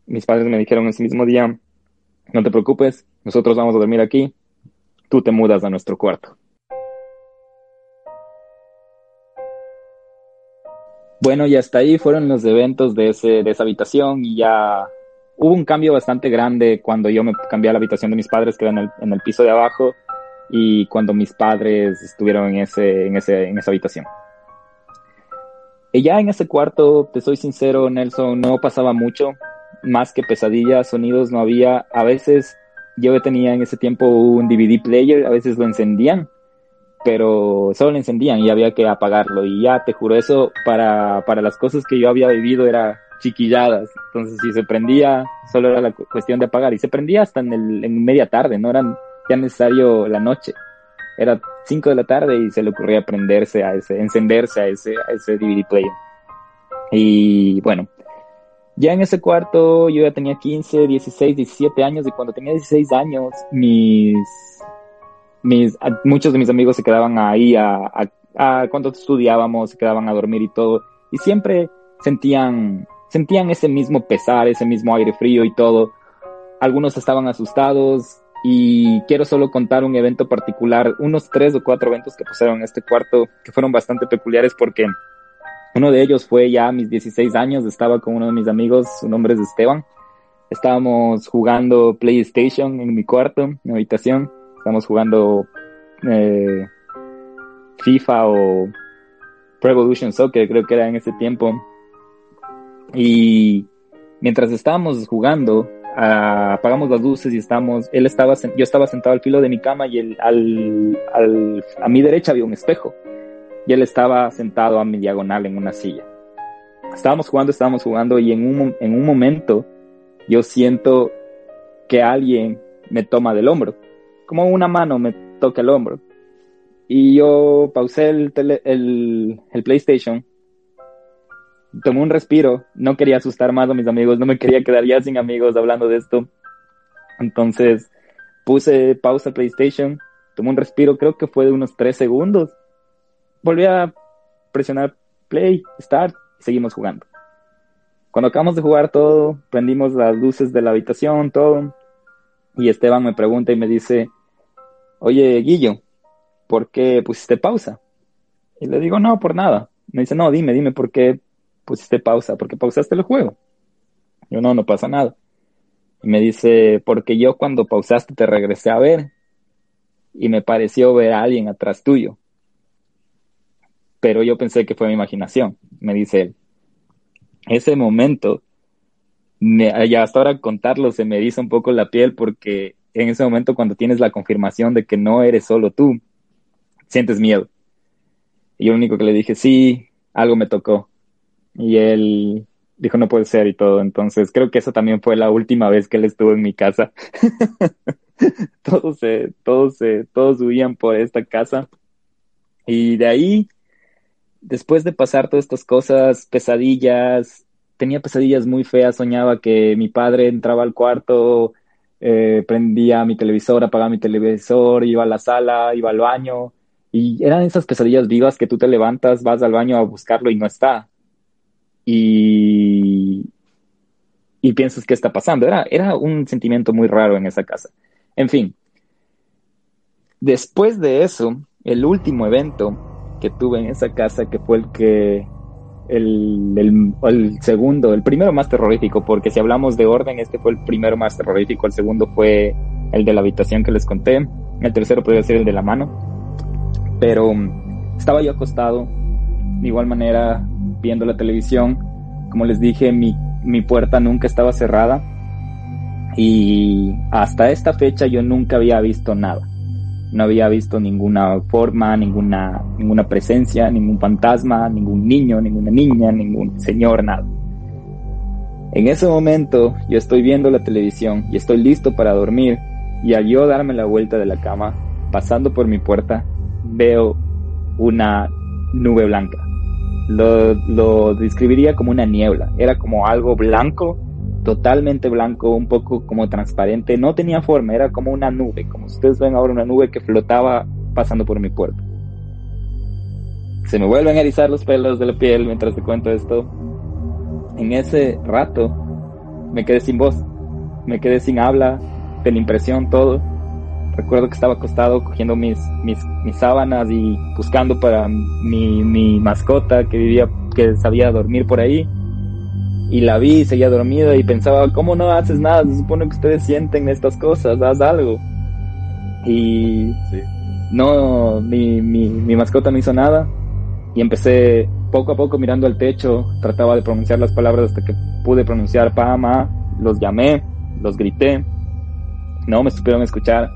Mis padres me dijeron ese mismo día, no te preocupes, nosotros vamos a dormir aquí, tú te mudas a nuestro cuarto. Bueno, y hasta ahí fueron los eventos de, ese, de esa habitación y ya hubo un cambio bastante grande cuando yo me cambié a la habitación de mis padres, que era en el, piso de abajo, y cuando mis padres estuvieron en, ese, en, ese, en esa habitación. Y ya en ese cuarto, te soy sincero, Nelson, no pasaba mucho, más que pesadillas, sonidos no había. A veces yo tenía en ese tiempo un DVD player, a veces lo encendían, pero solo lo encendían y había que apagarlo. Y ya te juro, eso para, para las cosas que yo había vivido era chiquilladas. Entonces, si se prendía, solo era la cuestión de apagar. Y se prendía hasta en, el, media tarde, no era ya necesario la noche. Era 5 de la tarde y se le ocurría prenderse a ese, encenderse a ese, a ese DVD player. Y bueno, ya en ese cuarto yo ya tenía 15, 16, 17 años y cuando tenía 16 años mis, mis muchos de mis amigos se quedaban ahí a, cuando estudiábamos, se quedaban a dormir y todo. Y siempre sentían sentían ese mismo pesar, ese mismo aire frío y todo. Algunos estaban asustados y quiero solo contar un evento particular, unos tres o cuatro eventos que pasaron en este cuarto que fueron bastante peculiares porque uno de ellos fue ya a mis 16 años, estaba con uno de mis amigos, su nombre es Esteban. Estábamos jugando PlayStation en mi cuarto, en mi habitación. Estábamos jugando eh, FIFA o Pro Evolution Soccer, creo que era en ese tiempo. Y mientras estábamos jugando, ah, apagamos las luces y estamos, él estaba, yo estaba sentado al filo de mi cama y al, al, a mi derecha había un espejo y él estaba sentado a mi diagonal en una silla. Estábamos jugando, estábamos jugando y en un, en un momento yo siento que alguien me toma del hombro, como una mano me toca el hombro. Y yo pausé el, el, el PlayStation tomé un respiro, no quería asustar más a mis amigos, no me quería quedar ya sin amigos hablando de esto. Entonces puse pausa PlayStation, tomé un respiro, creo que fue de unos tres segundos. Volví a presionar play, start y seguimos jugando. Cuando acabamos de jugar todo, prendimos las luces de la habitación, todo. Y Esteban me pregunta y me dice, oye Guillo, ¿por qué pusiste pausa? Y le digo, no, por nada. Me dice, no, dime, dime por qué pusiste pausa, porque pausaste el juego. Yo no, no pasa nada. Me dice, porque yo cuando pausaste te regresé a ver y me pareció ver a alguien atrás tuyo. Pero yo pensé que fue mi imaginación, me dice él. Ese momento, me, ya hasta ahora contarlo se me eriza un poco la piel porque en ese momento cuando tienes la confirmación de que no eres solo tú, sientes miedo. Y yo lo único que le dije, sí, algo me tocó. Y él dijo, no puede ser y todo. Entonces creo que eso también fue la última vez que él estuvo en mi casa. todos, se, todos, se, todos huían por esta casa. Y de ahí, después de pasar todas estas cosas, pesadillas, tenía pesadillas muy feas, soñaba que mi padre entraba al cuarto, eh, prendía mi televisor, apagaba mi televisor, iba a la sala, iba al baño, y eran esas pesadillas vivas que tú te levantas, vas al baño a buscarlo y no está. Y, y piensas qué está pasando. Era, era un sentimiento muy raro en esa casa. En fin, después de eso, el último evento que tuve en esa casa, que fue el que el, el, segundo, el primero más terrorífico, porque si hablamos de orden, este fue el primero más terrorífico, el segundo fue el de la habitación que les conté, el tercero podría ser el de la mano, pero estaba yo acostado, de igual manera, viendo la televisión, como les dije, mi, mi puerta nunca estaba cerrada, y hasta esta fecha yo nunca había visto nada. No había visto ninguna forma, ninguna, ninguna presencia, ningún fantasma, ningún niño, ninguna niña, ningún señor, nada. En ese momento yo estoy viendo la televisión y estoy listo para dormir y al yo darme la vuelta de la cama, pasando por mi puerta, veo una nube blanca. Lo, lo describiría como una niebla. Era como algo blanco totalmente blanco, un poco como transparente, no tenía forma, era como una nube, como ustedes ven ahora una nube que flotaba pasando por mi puerta. Se me vuelven a erizar los pelos de la piel mientras te cuento esto. En ese rato me quedé sin voz, me quedé sin habla, de la impresión, todo. Recuerdo que estaba acostado cogiendo mis, mis, mis sábanas y buscando para mi, mi mascota que vivía, que sabía dormir por ahí. Y la vi, seguía dormida y pensaba, ¿cómo no haces nada? Se supone que ustedes sienten estas cosas, haz algo. Y no, mi, mi, mi mascota no hizo nada. Y empecé poco a poco mirando al techo, trataba de pronunciar las palabras hasta que pude pronunciar Pama, los llamé, los grité, no me supieron escuchar,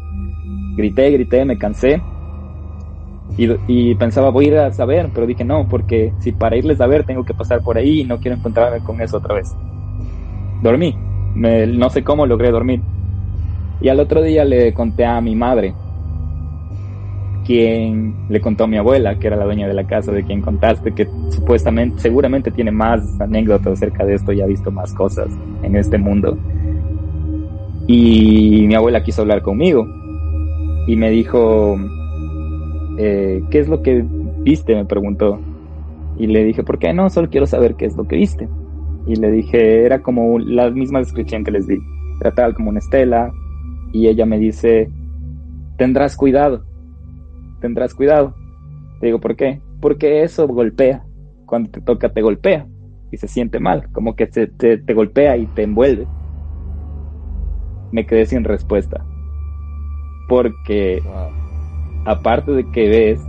grité, grité, me cansé y, pensaba, voy a ir a saber, pero dije no, porque si para irles a ver tengo que pasar por ahí y no quiero encontrarme con eso otra vez. Dormí, no sé cómo logré dormir. Y al otro día le conté a mi madre, quien le contó a mi abuela, que era la dueña de la casa de quien contaste, que supuestamente, seguramente tiene más anécdotas acerca de esto y ha visto más cosas en este mundo. Y mi abuela quiso hablar conmigo y me dijo, eh, ¿qué es lo que viste? Me preguntó. Y le dije, ¿por qué no? Solo quiero saber qué es lo que viste. Y le dije, era como la misma descripción que les di. Era tal como una estela. Y ella me dice, tendrás cuidado. Tendrás cuidado. Le digo, ¿por qué? Porque eso golpea. Cuando te toca, te golpea. Y se siente mal. Como que te, te golpea y te envuelve. Me quedé sin respuesta. Porque aparte de que ves,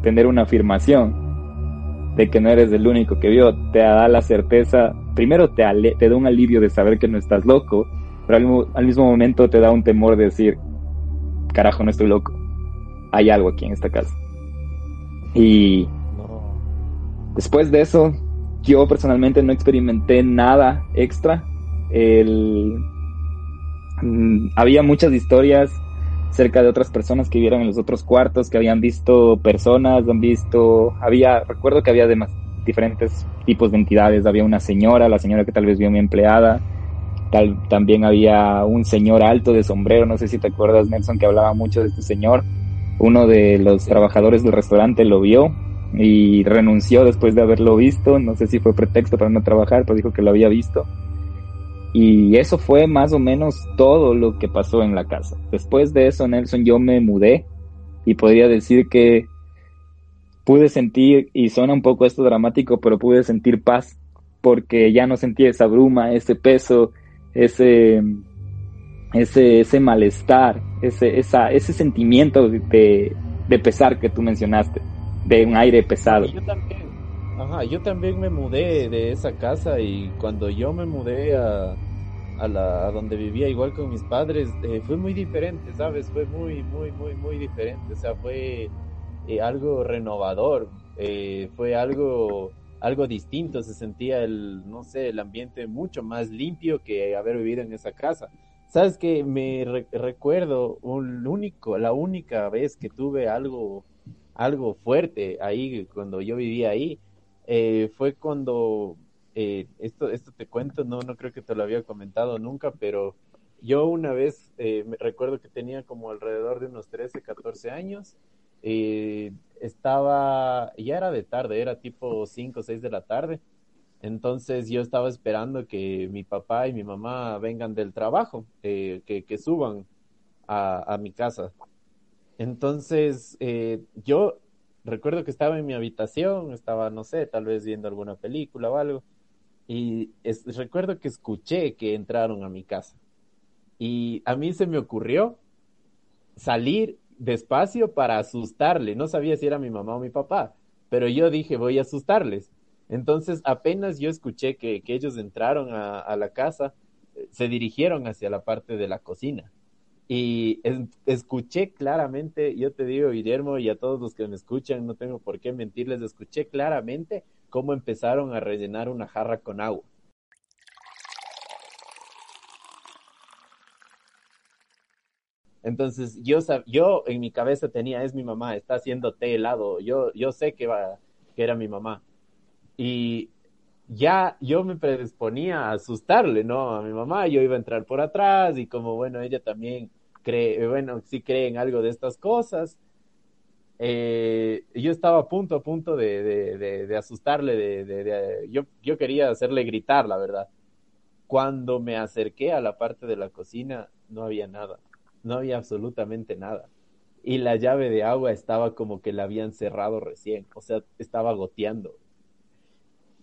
tener una afirmación de que no eres el único que vio, te da la certeza, primero te, da un alivio de saber que no estás loco, pero al, mismo momento te da un temor de decir, carajo, no estoy loco, hay algo aquí en esta casa. Y después de eso, yo personalmente no experimenté nada extra. El, mm, había muchas historias cerca de otras personas que vivieron en los otros cuartos, que habían visto personas, han visto, había, recuerdo que había demás, diferentes tipos de entidades, había una señora, la señora que tal vez vio mi empleada, tal, también había un señor alto de sombrero, no sé si te acuerdas Nelson que hablaba mucho de este señor, uno de los trabajadores del restaurante lo vio y renunció después de haberlo visto, no sé si fue pretexto para no trabajar, pero dijo que lo había visto y eso fue más o menos todo lo que pasó en la casa. Después de eso, Nelson, yo me mudé y podría decir que pude sentir, y suena un poco esto dramático, pero pude sentir paz porque ya no sentía esa bruma, ese peso, ese, ese, ese malestar, ese, esa, ese sentimiento de, de pesar que tú mencionaste, de un aire pesado. Yo también, Ajá, yo también me mudé de esa casa y cuando yo me mudé a, a, la, a donde vivía igual con mis padres, eh, fue muy diferente, ¿sabes? Fue muy, muy, muy, muy diferente. O sea, fue eh, algo renovador, eh, fue algo, algo distinto. Se sentía el, no sé, el ambiente mucho más limpio que haber vivido en esa casa. Sabes que me recuerdo un único, la única vez que tuve algo, algo fuerte ahí cuando yo vivía ahí, eh, fue cuando eh, esto, esto te cuento, no, no creo que te lo había comentado nunca, pero yo una vez eh, recuerdo que tenía como alrededor de unos 13, 14 años. estaba, ya era de tarde, era tipo 5 o 6 de la tarde. Entonces yo estaba esperando que mi papá y mi mamá vengan del trabajo, eh, que, suban a, mi casa. Entonces eh, yo recuerdo que estaba en mi habitación, estaba, no sé, tal vez viendo alguna película o algo, y recuerdo que escuché que entraron a mi casa. Y a mí se me ocurrió salir despacio para asustarle. No sabía si era mi mamá o mi papá, pero yo dije, voy a asustarles. Entonces, apenas yo escuché que, ellos entraron a, la casa, se dirigieron hacia la parte de la cocina. Y escuché claramente, yo te digo, Guillermo, y a todos los que me escuchan, no tengo por qué mentirles, escuché claramente cómo empezaron a rellenar una jarra con agua. Entonces, yo, yo en mi cabeza tenía, es mi mamá, está haciendo té helado, yo, yo sé que, va, que era mi mamá y ya yo me predisponía a asustarle, ¿no? A mi mamá, yo iba a entrar por atrás y como, bueno, ella también cree, bueno, sí cree en algo de estas cosas. Eh, yo estaba a punto, a punto de, de, de, asustarle, de, yo, yo quería hacerle gritar, la verdad. Cuando me acerqué a la parte de la cocina, no había nada, no había absolutamente nada. Y la llave de agua estaba como que la habían cerrado recién, o sea, estaba goteando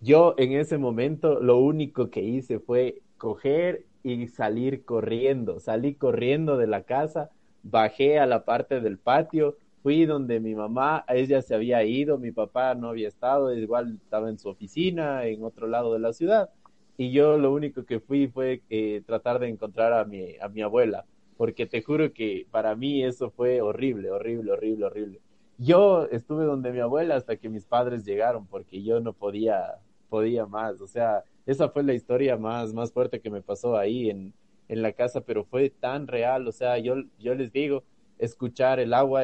yo en ese momento lo único que hice fue coger y salir corriendo. Salí corriendo de la casa, bajé a la parte del patio, fui donde mi mamá, ella se había ido, mi papá no había estado, igual estaba en su oficina, en otro lado de la ciudad. Y yo lo único que fui fue eh, tratar de encontrar a mi, a mi abuela, porque te juro que para mí eso fue horrible, horrible, horrible, horrible. Yo estuve donde mi abuela hasta que mis padres llegaron, porque yo no podía, podía más. O sea, esa fue la historia más, más fuerte que me pasó ahí en, en la casa, pero fue tan real. O sea, yo, yo les digo, escuchar el agua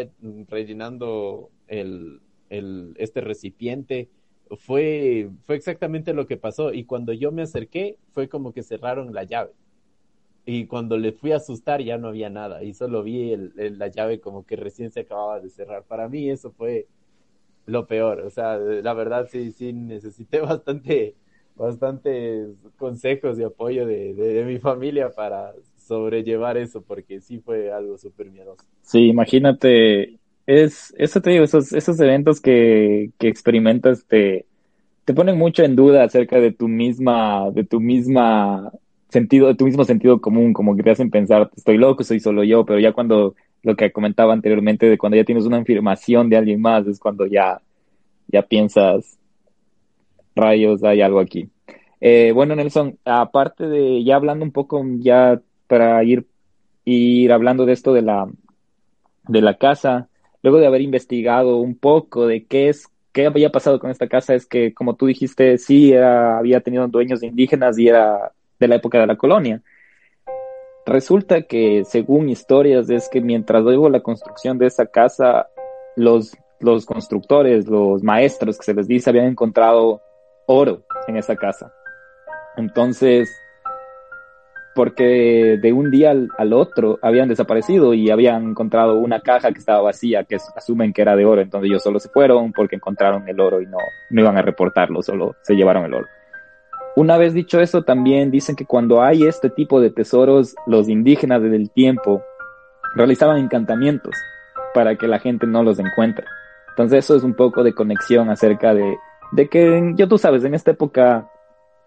rellenando el, el, este recipiente fue, fue exactamente lo que pasó. Y cuando yo me acerqué, fue como que cerraron la llave. Y cuando le fui a asustar ya no había nada. Y solo vi el, la llave como que recién se acababa de cerrar. Para mí eso fue lo peor. O sea, la verdad sí, sí necesité bastante, bastantes consejos y apoyo de, mi familia para sobrellevar eso, porque sí fue algo súper miedoso. Sí, imagínate, es, eso te digo, esos, esos eventos que, que experimentas te, te ponen mucho en duda acerca de tu misma, de tu misma sentido, de tu mismo sentido común, como que te hacen pensar, estoy loco, soy solo yo, pero ya cuando lo que comentaba anteriormente de cuando ya tienes una afirmación de alguien más, es cuando ya, ya piensas, rayos, hay algo aquí. Eh, bueno, Nelson, aparte de ya hablando un poco, ya para ir, ir hablando de esto de la, de la casa, luego de haber investigado un poco de qué es, qué había pasado con esta casa, es que, como tú dijiste, sí, había tenido dueños indígenas y era de la época de la colonia. Resulta que, según historias, es que mientras hubo la construcción de esa casa, los, los constructores, los maestros que se les dice, habían encontrado oro en esa casa. Entonces, porque de un día al, otro habían desaparecido y habían encontrado una caja que estaba vacía, que asumen que era de oro. Entonces ellos solo se fueron porque encontraron el oro y no, no iban a reportarlo, solo se llevaron el oro. Una vez dicho eso, también dicen que cuando hay este tipo de tesoros, los indígenas del tiempo realizaban encantamientos para que la gente no los encuentre. Entonces eso es un poco de conexión acerca de, que, yo tú sabes, en esta época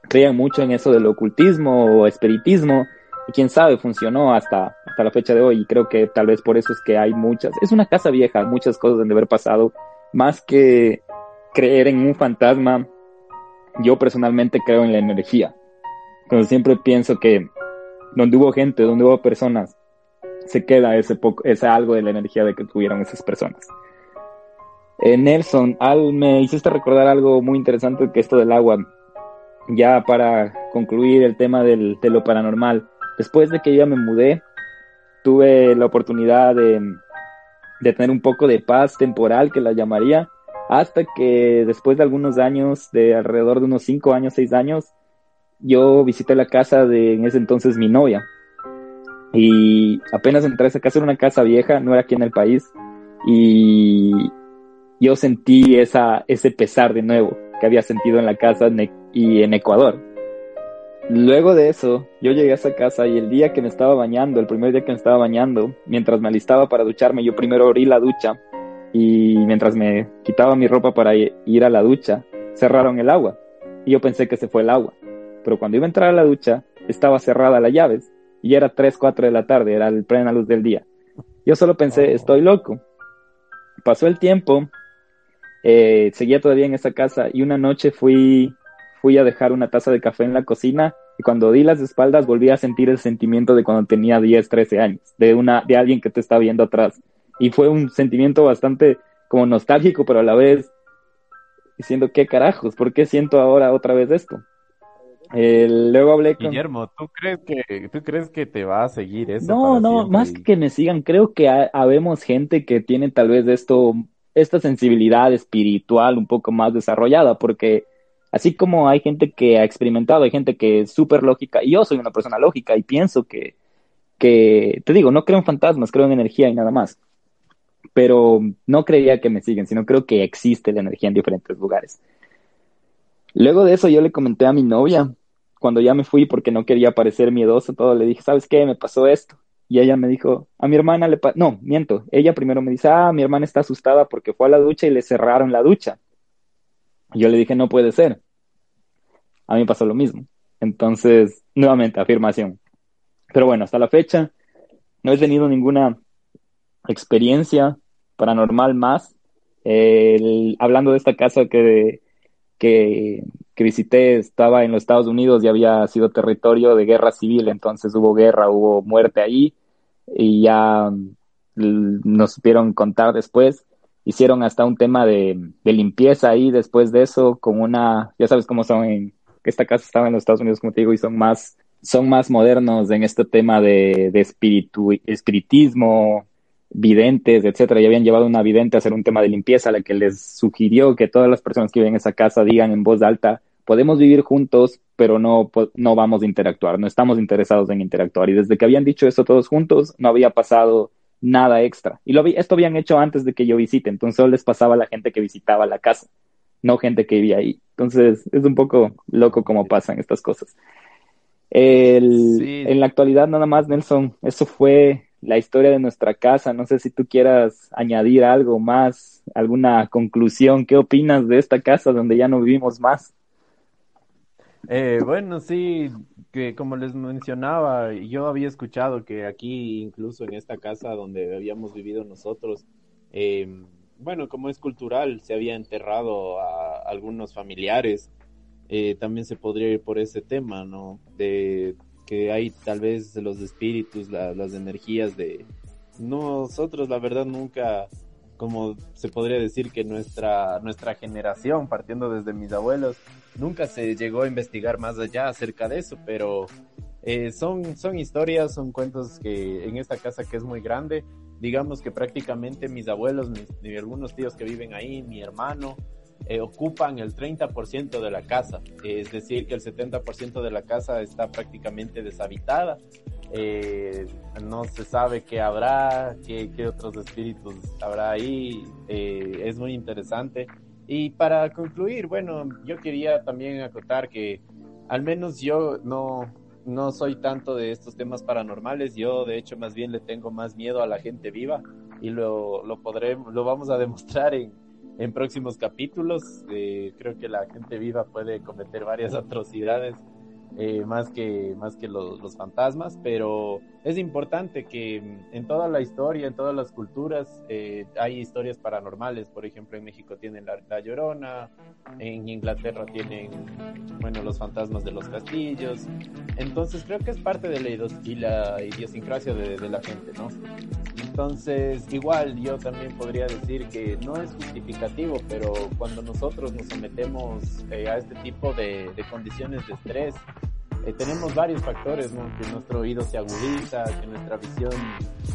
creían mucho en eso del ocultismo o espiritismo, y quién sabe, funcionó hasta, hasta la fecha de hoy, y creo que tal vez por eso es que hay muchas, es una casa vieja, muchas cosas deben de haber pasado, más que creer en un fantasma, yo personalmente creo en la energía. Entonces siempre pienso que donde hubo gente, donde hubo personas, se queda ese algo de la energía de que tuvieron esas personas. Eh, Nelson, al, me hiciste recordar algo muy interesante que esto del agua. Ya para concluir el tema del, de lo paranormal, después de que ya me mudé, tuve la oportunidad de, de tener un poco de paz temporal, que la llamaría, hasta que después de algunos años, de alrededor de unos 5 años, 6 años, yo visité la casa de en ese entonces mi novia. Y apenas entré a esa casa, era una casa vieja, no era aquí en el país. Y yo sentí esa, ese pesar de nuevo que había sentido en la casa y en Ecuador. Luego de eso, yo llegué a esa casa y el día que me estaba bañando, el primer día que me estaba bañando, mientras me alistaba para ducharme, yo primero abrí la ducha y mientras me quitaba mi ropa para ir a la ducha, cerraron el agua. Y yo pensé que se fue el agua. Pero cuando iba a entrar a la ducha, estaba cerrada las llaves y era 3, 4 de la tarde, era el plena luz del día. Yo solo pensé, oh. estoy loco. Pasó el tiempo, eh, seguía todavía en esa casa y una noche fui, fui a dejar una taza de café en la cocina y cuando di las espaldas volví a sentir el sentimiento de cuando tenía 10, 13 años, de, una, de alguien que te está viendo atrás. Y fue un sentimiento bastante como nostálgico, pero a la vez diciendo, ¿qué carajos? ¿Por qué siento ahora otra vez esto? luego hablé con... Guillermo, ¿tú crees, que, ¿tú crees que te va a seguir eso? No, no, más que me sigan, creo que habemos gente que tiene tal vez esto, esta sensibilidad espiritual un poco más desarrollada, porque así como hay gente que ha experimentado, hay gente que es súper lógica, y yo soy una persona lógica y pienso que, que, te digo, no creo en fantasmas, creo en energía y nada más. Pero no creía que me siguen, sino creo que existe la energía en diferentes lugares. Luego de eso yo le comenté a mi novia cuando ya me fui porque no quería parecer miedoso, todo, le dije, ¿sabes qué? Me pasó esto. Y ella me dijo, a mi hermana le pasó, no, miento, ella primero me dice, ah, mi hermana está asustada porque fue a la ducha y le cerraron la ducha. Yo le dije, no puede ser. A mí pasó lo mismo. Entonces, nuevamente, afirmación. Pero bueno, hasta la fecha no he tenido ninguna experiencia paranormal más. hablando de esta casa que, que que visité estaba en los Estados Unidos y había sido territorio de guerra civil, entonces hubo guerra, hubo muerte ahí y ya mm, nos supieron contar después. Hicieron hasta un tema de, limpieza ahí después de eso, con una, ya sabes cómo son, en, esta casa estaba en los Estados Unidos, como te digo, y son más, son más modernos en este tema de, de espiritismo, videntes, etcétera, y habían llevado una vidente a hacer un tema de limpieza, a la que les sugirió que todas las personas que viven en esa casa digan en voz alta, podemos vivir juntos, pero no, no vamos a interactuar, no estamos interesados en interactuar. Y desde que habían dicho eso todos juntos, no había pasado nada extra. Y lo, esto habían hecho antes de que yo visite, entonces solo les pasaba a la gente que visitaba la casa, no gente que vivía ahí. Entonces es un poco loco cómo pasan estas cosas. En la actualidad nada más, Nelson, eso fue la historia de nuestra casa. No sé si tú quieras añadir algo más, alguna conclusión. ¿Qué opinas de esta casa donde ya no vivimos más? Eh, bueno, sí, que como les mencionaba, yo había escuchado que aquí, incluso en esta casa donde habíamos vivido nosotros, eh, bueno, como es cultural, se había enterrado a algunos familiares. Eh, también se podría ir por ese tema, ¿no? De que hay tal vez los espíritus, las energías de nosotros, la verdad nunca, como se podría decir que nuestra, nuestra generación, partiendo desde mis abuelos, nunca se llegó a investigar más allá acerca de eso, pero eh, son, son historias, son cuentos que en esta casa que es muy grande, digamos que prácticamente mis abuelos, mis, algunos tíos que viven ahí, mi hermano, eh, ocupan el 30% de la casa, es decir, que el 70% de la casa está prácticamente deshabitada. Eh, no se sabe qué habrá, qué, qué otros espíritus habrá ahí, eh, es muy interesante. Y para concluir, bueno, yo quería también acotar que al menos yo no, no soy tanto de estos temas paranormales, yo de hecho más bien le tengo más miedo a la gente viva y lo, lo podremos, lo vamos a demostrar en, en próximos capítulos. Eh, creo que la gente viva puede cometer varias atrocidades eh, más que, más que los, los, fantasmas, pero es importante que en toda la historia, en todas las culturas, eh, hay historias paranormales. Por ejemplo, en México tienen la, Llorona, en Inglaterra tienen, bueno, los fantasmas de los castillos. Entonces creo que es parte de la, la idiosincrasia de, de la gente, ¿no? Entonces, igual yo también podría decir que no es justificativo, pero cuando nosotros nos sometemos eh, a este tipo de, condiciones de estrés, eh, tenemos varios factores, ¿no? Que nuestro oído se agudiza, que nuestra visión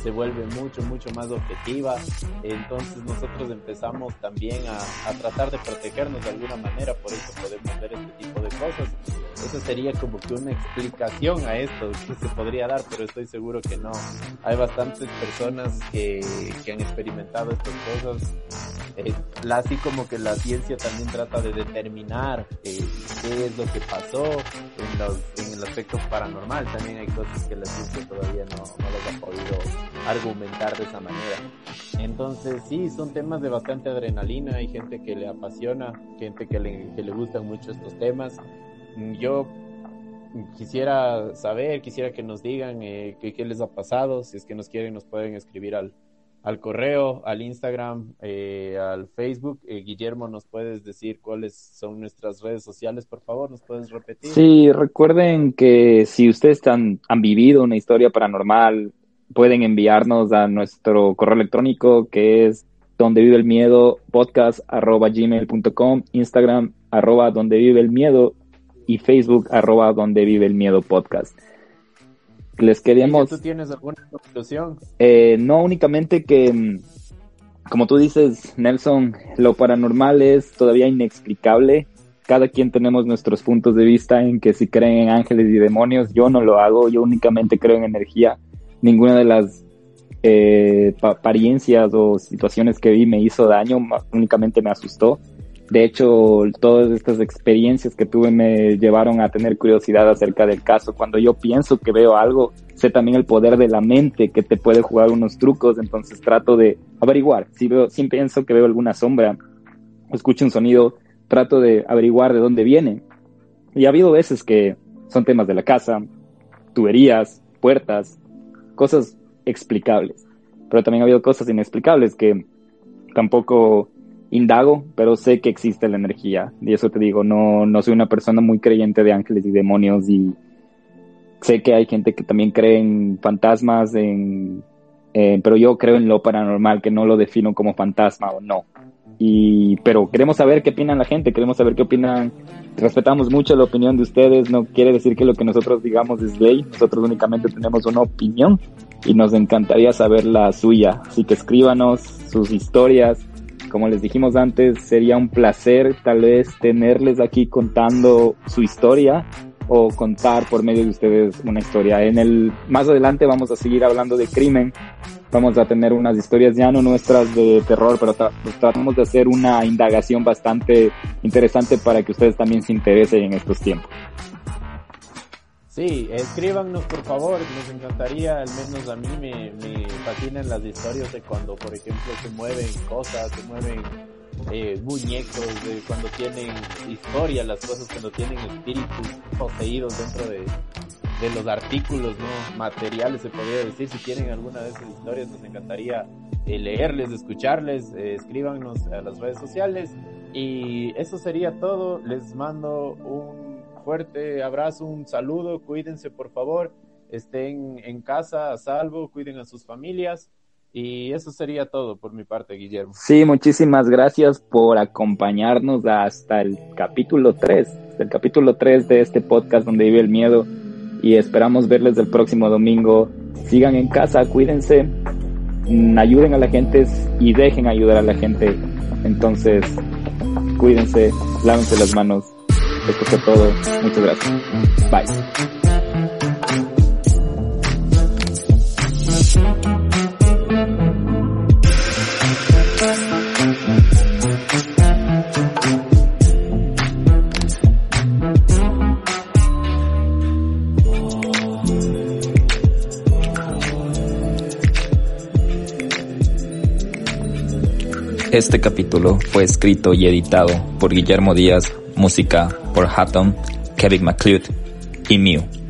se vuelve mucho, mucho más objetiva. Entonces nosotros empezamos también a, a tratar de protegernos de alguna manera, por eso podemos ver este tipo de cosas. Esa sería como que una explicación a esto que se podría dar, pero estoy seguro que no. Hay bastantes personas que, que han experimentado estas cosas. Eh, así como que la ciencia también trata de determinar eh, qué es lo que pasó en, los, en el aspecto paranormal. También hay cosas que la ciencia todavía no, no las ha podido argumentar de esa manera. Entonces sí, son temas de bastante adrenalina. Hay gente que le apasiona, gente que le, que le gustan mucho estos temas. Yo quisiera saber, quisiera que nos digan eh, qué, qué, les ha pasado. Si es que nos quieren, nos pueden escribir al, al correo, al Instagram, eh, al Facebook. Eh, Guillermo, ¿nos puedes decir cuáles son nuestras redes sociales, por favor? ¿Nos puedes repetir? Sí, recuerden que si ustedes han, han vivido una historia paranormal, pueden enviarnos a nuestro correo electrónico que es donde vive el miedo podcast arroba Instagram arroba donde vive el miedo y Facebook arroba donde vive el miedo podcast. Les queríamos... ¿Tú tienes alguna conclusión? Eh, no únicamente que, mm, como tú dices, Nelson, lo paranormal es todavía inexplicable. Cada quien tenemos nuestros puntos de vista en que si creen en ángeles y demonios, yo no lo hago, yo únicamente creo en energía. Ninguna de las eh, apariencias o situaciones que vi me hizo daño, únicamente me asustó. De hecho, todas estas experiencias que tuve me llevaron a tener curiosidad acerca del caso. Cuando yo pienso que veo algo, sé también el poder de la mente que te puede jugar unos trucos, entonces trato de averiguar. Si veo, si pienso que veo alguna sombra escucho un sonido, trato de averiguar de dónde viene. Y ha habido veces que son temas de la casa, tuberías, puertas, cosas explicables. Pero también ha habido cosas inexplicables que tampoco indago, pero sé que existe la energía. Y eso te digo, no, no soy una persona muy creyente de ángeles y demonios y sé que hay gente que también cree en fantasmas, en, eh, pero yo creo en lo paranormal, que no lo defino como fantasma o no. Y, pero queremos saber qué opinan la gente, queremos saber qué opinan. Respetamos mucho la opinión de ustedes, no quiere decir que lo que nosotros digamos es ley, nosotros únicamente tenemos una opinión y nos encantaría saber la suya. Así que escríbanos sus historias, como les dijimos antes, sería un placer tal vez tenerles aquí contando su historia o contar por medio de ustedes una historia. En el más adelante vamos a seguir hablando de crimen. Vamos a tener unas historias ya no nuestras de terror, pero tra pues tratamos de hacer una indagación bastante interesante para que ustedes también se interesen en estos tiempos. Sí, escríbanos por favor, nos encantaría, al menos a mí me, me fascinan las historias de cuando, por ejemplo, se mueven cosas, se mueven eh, muñecos, de cuando tienen historia, las cosas cuando tienen espíritus poseídos dentro de, de los artículos, ¿no? Materiales, se podría decir. Si tienen alguna de esas historias, nos encantaría eh, leerles, escucharles, eh, escríbanos a las redes sociales. Y eso sería todo. Les mando un fuerte abrazo, un saludo, cuídense por favor, estén en casa a salvo, cuiden a sus familias. Y eso sería todo por mi parte, Guillermo. Sí, muchísimas gracias por acompañarnos hasta el capítulo 3, el capítulo 3 de este podcast donde vive el miedo. Y esperamos verles el próximo domingo. Sigan en casa, cuídense, mm, ayuden a la gente y dejen ayudar a la gente. Entonces, cuídense, lávense las manos esto fue todo. Muchas gracias. Bye. Este capítulo fue escrito y editado por Guillermo Díaz música por Hatton, Kevin McLeod y Mew.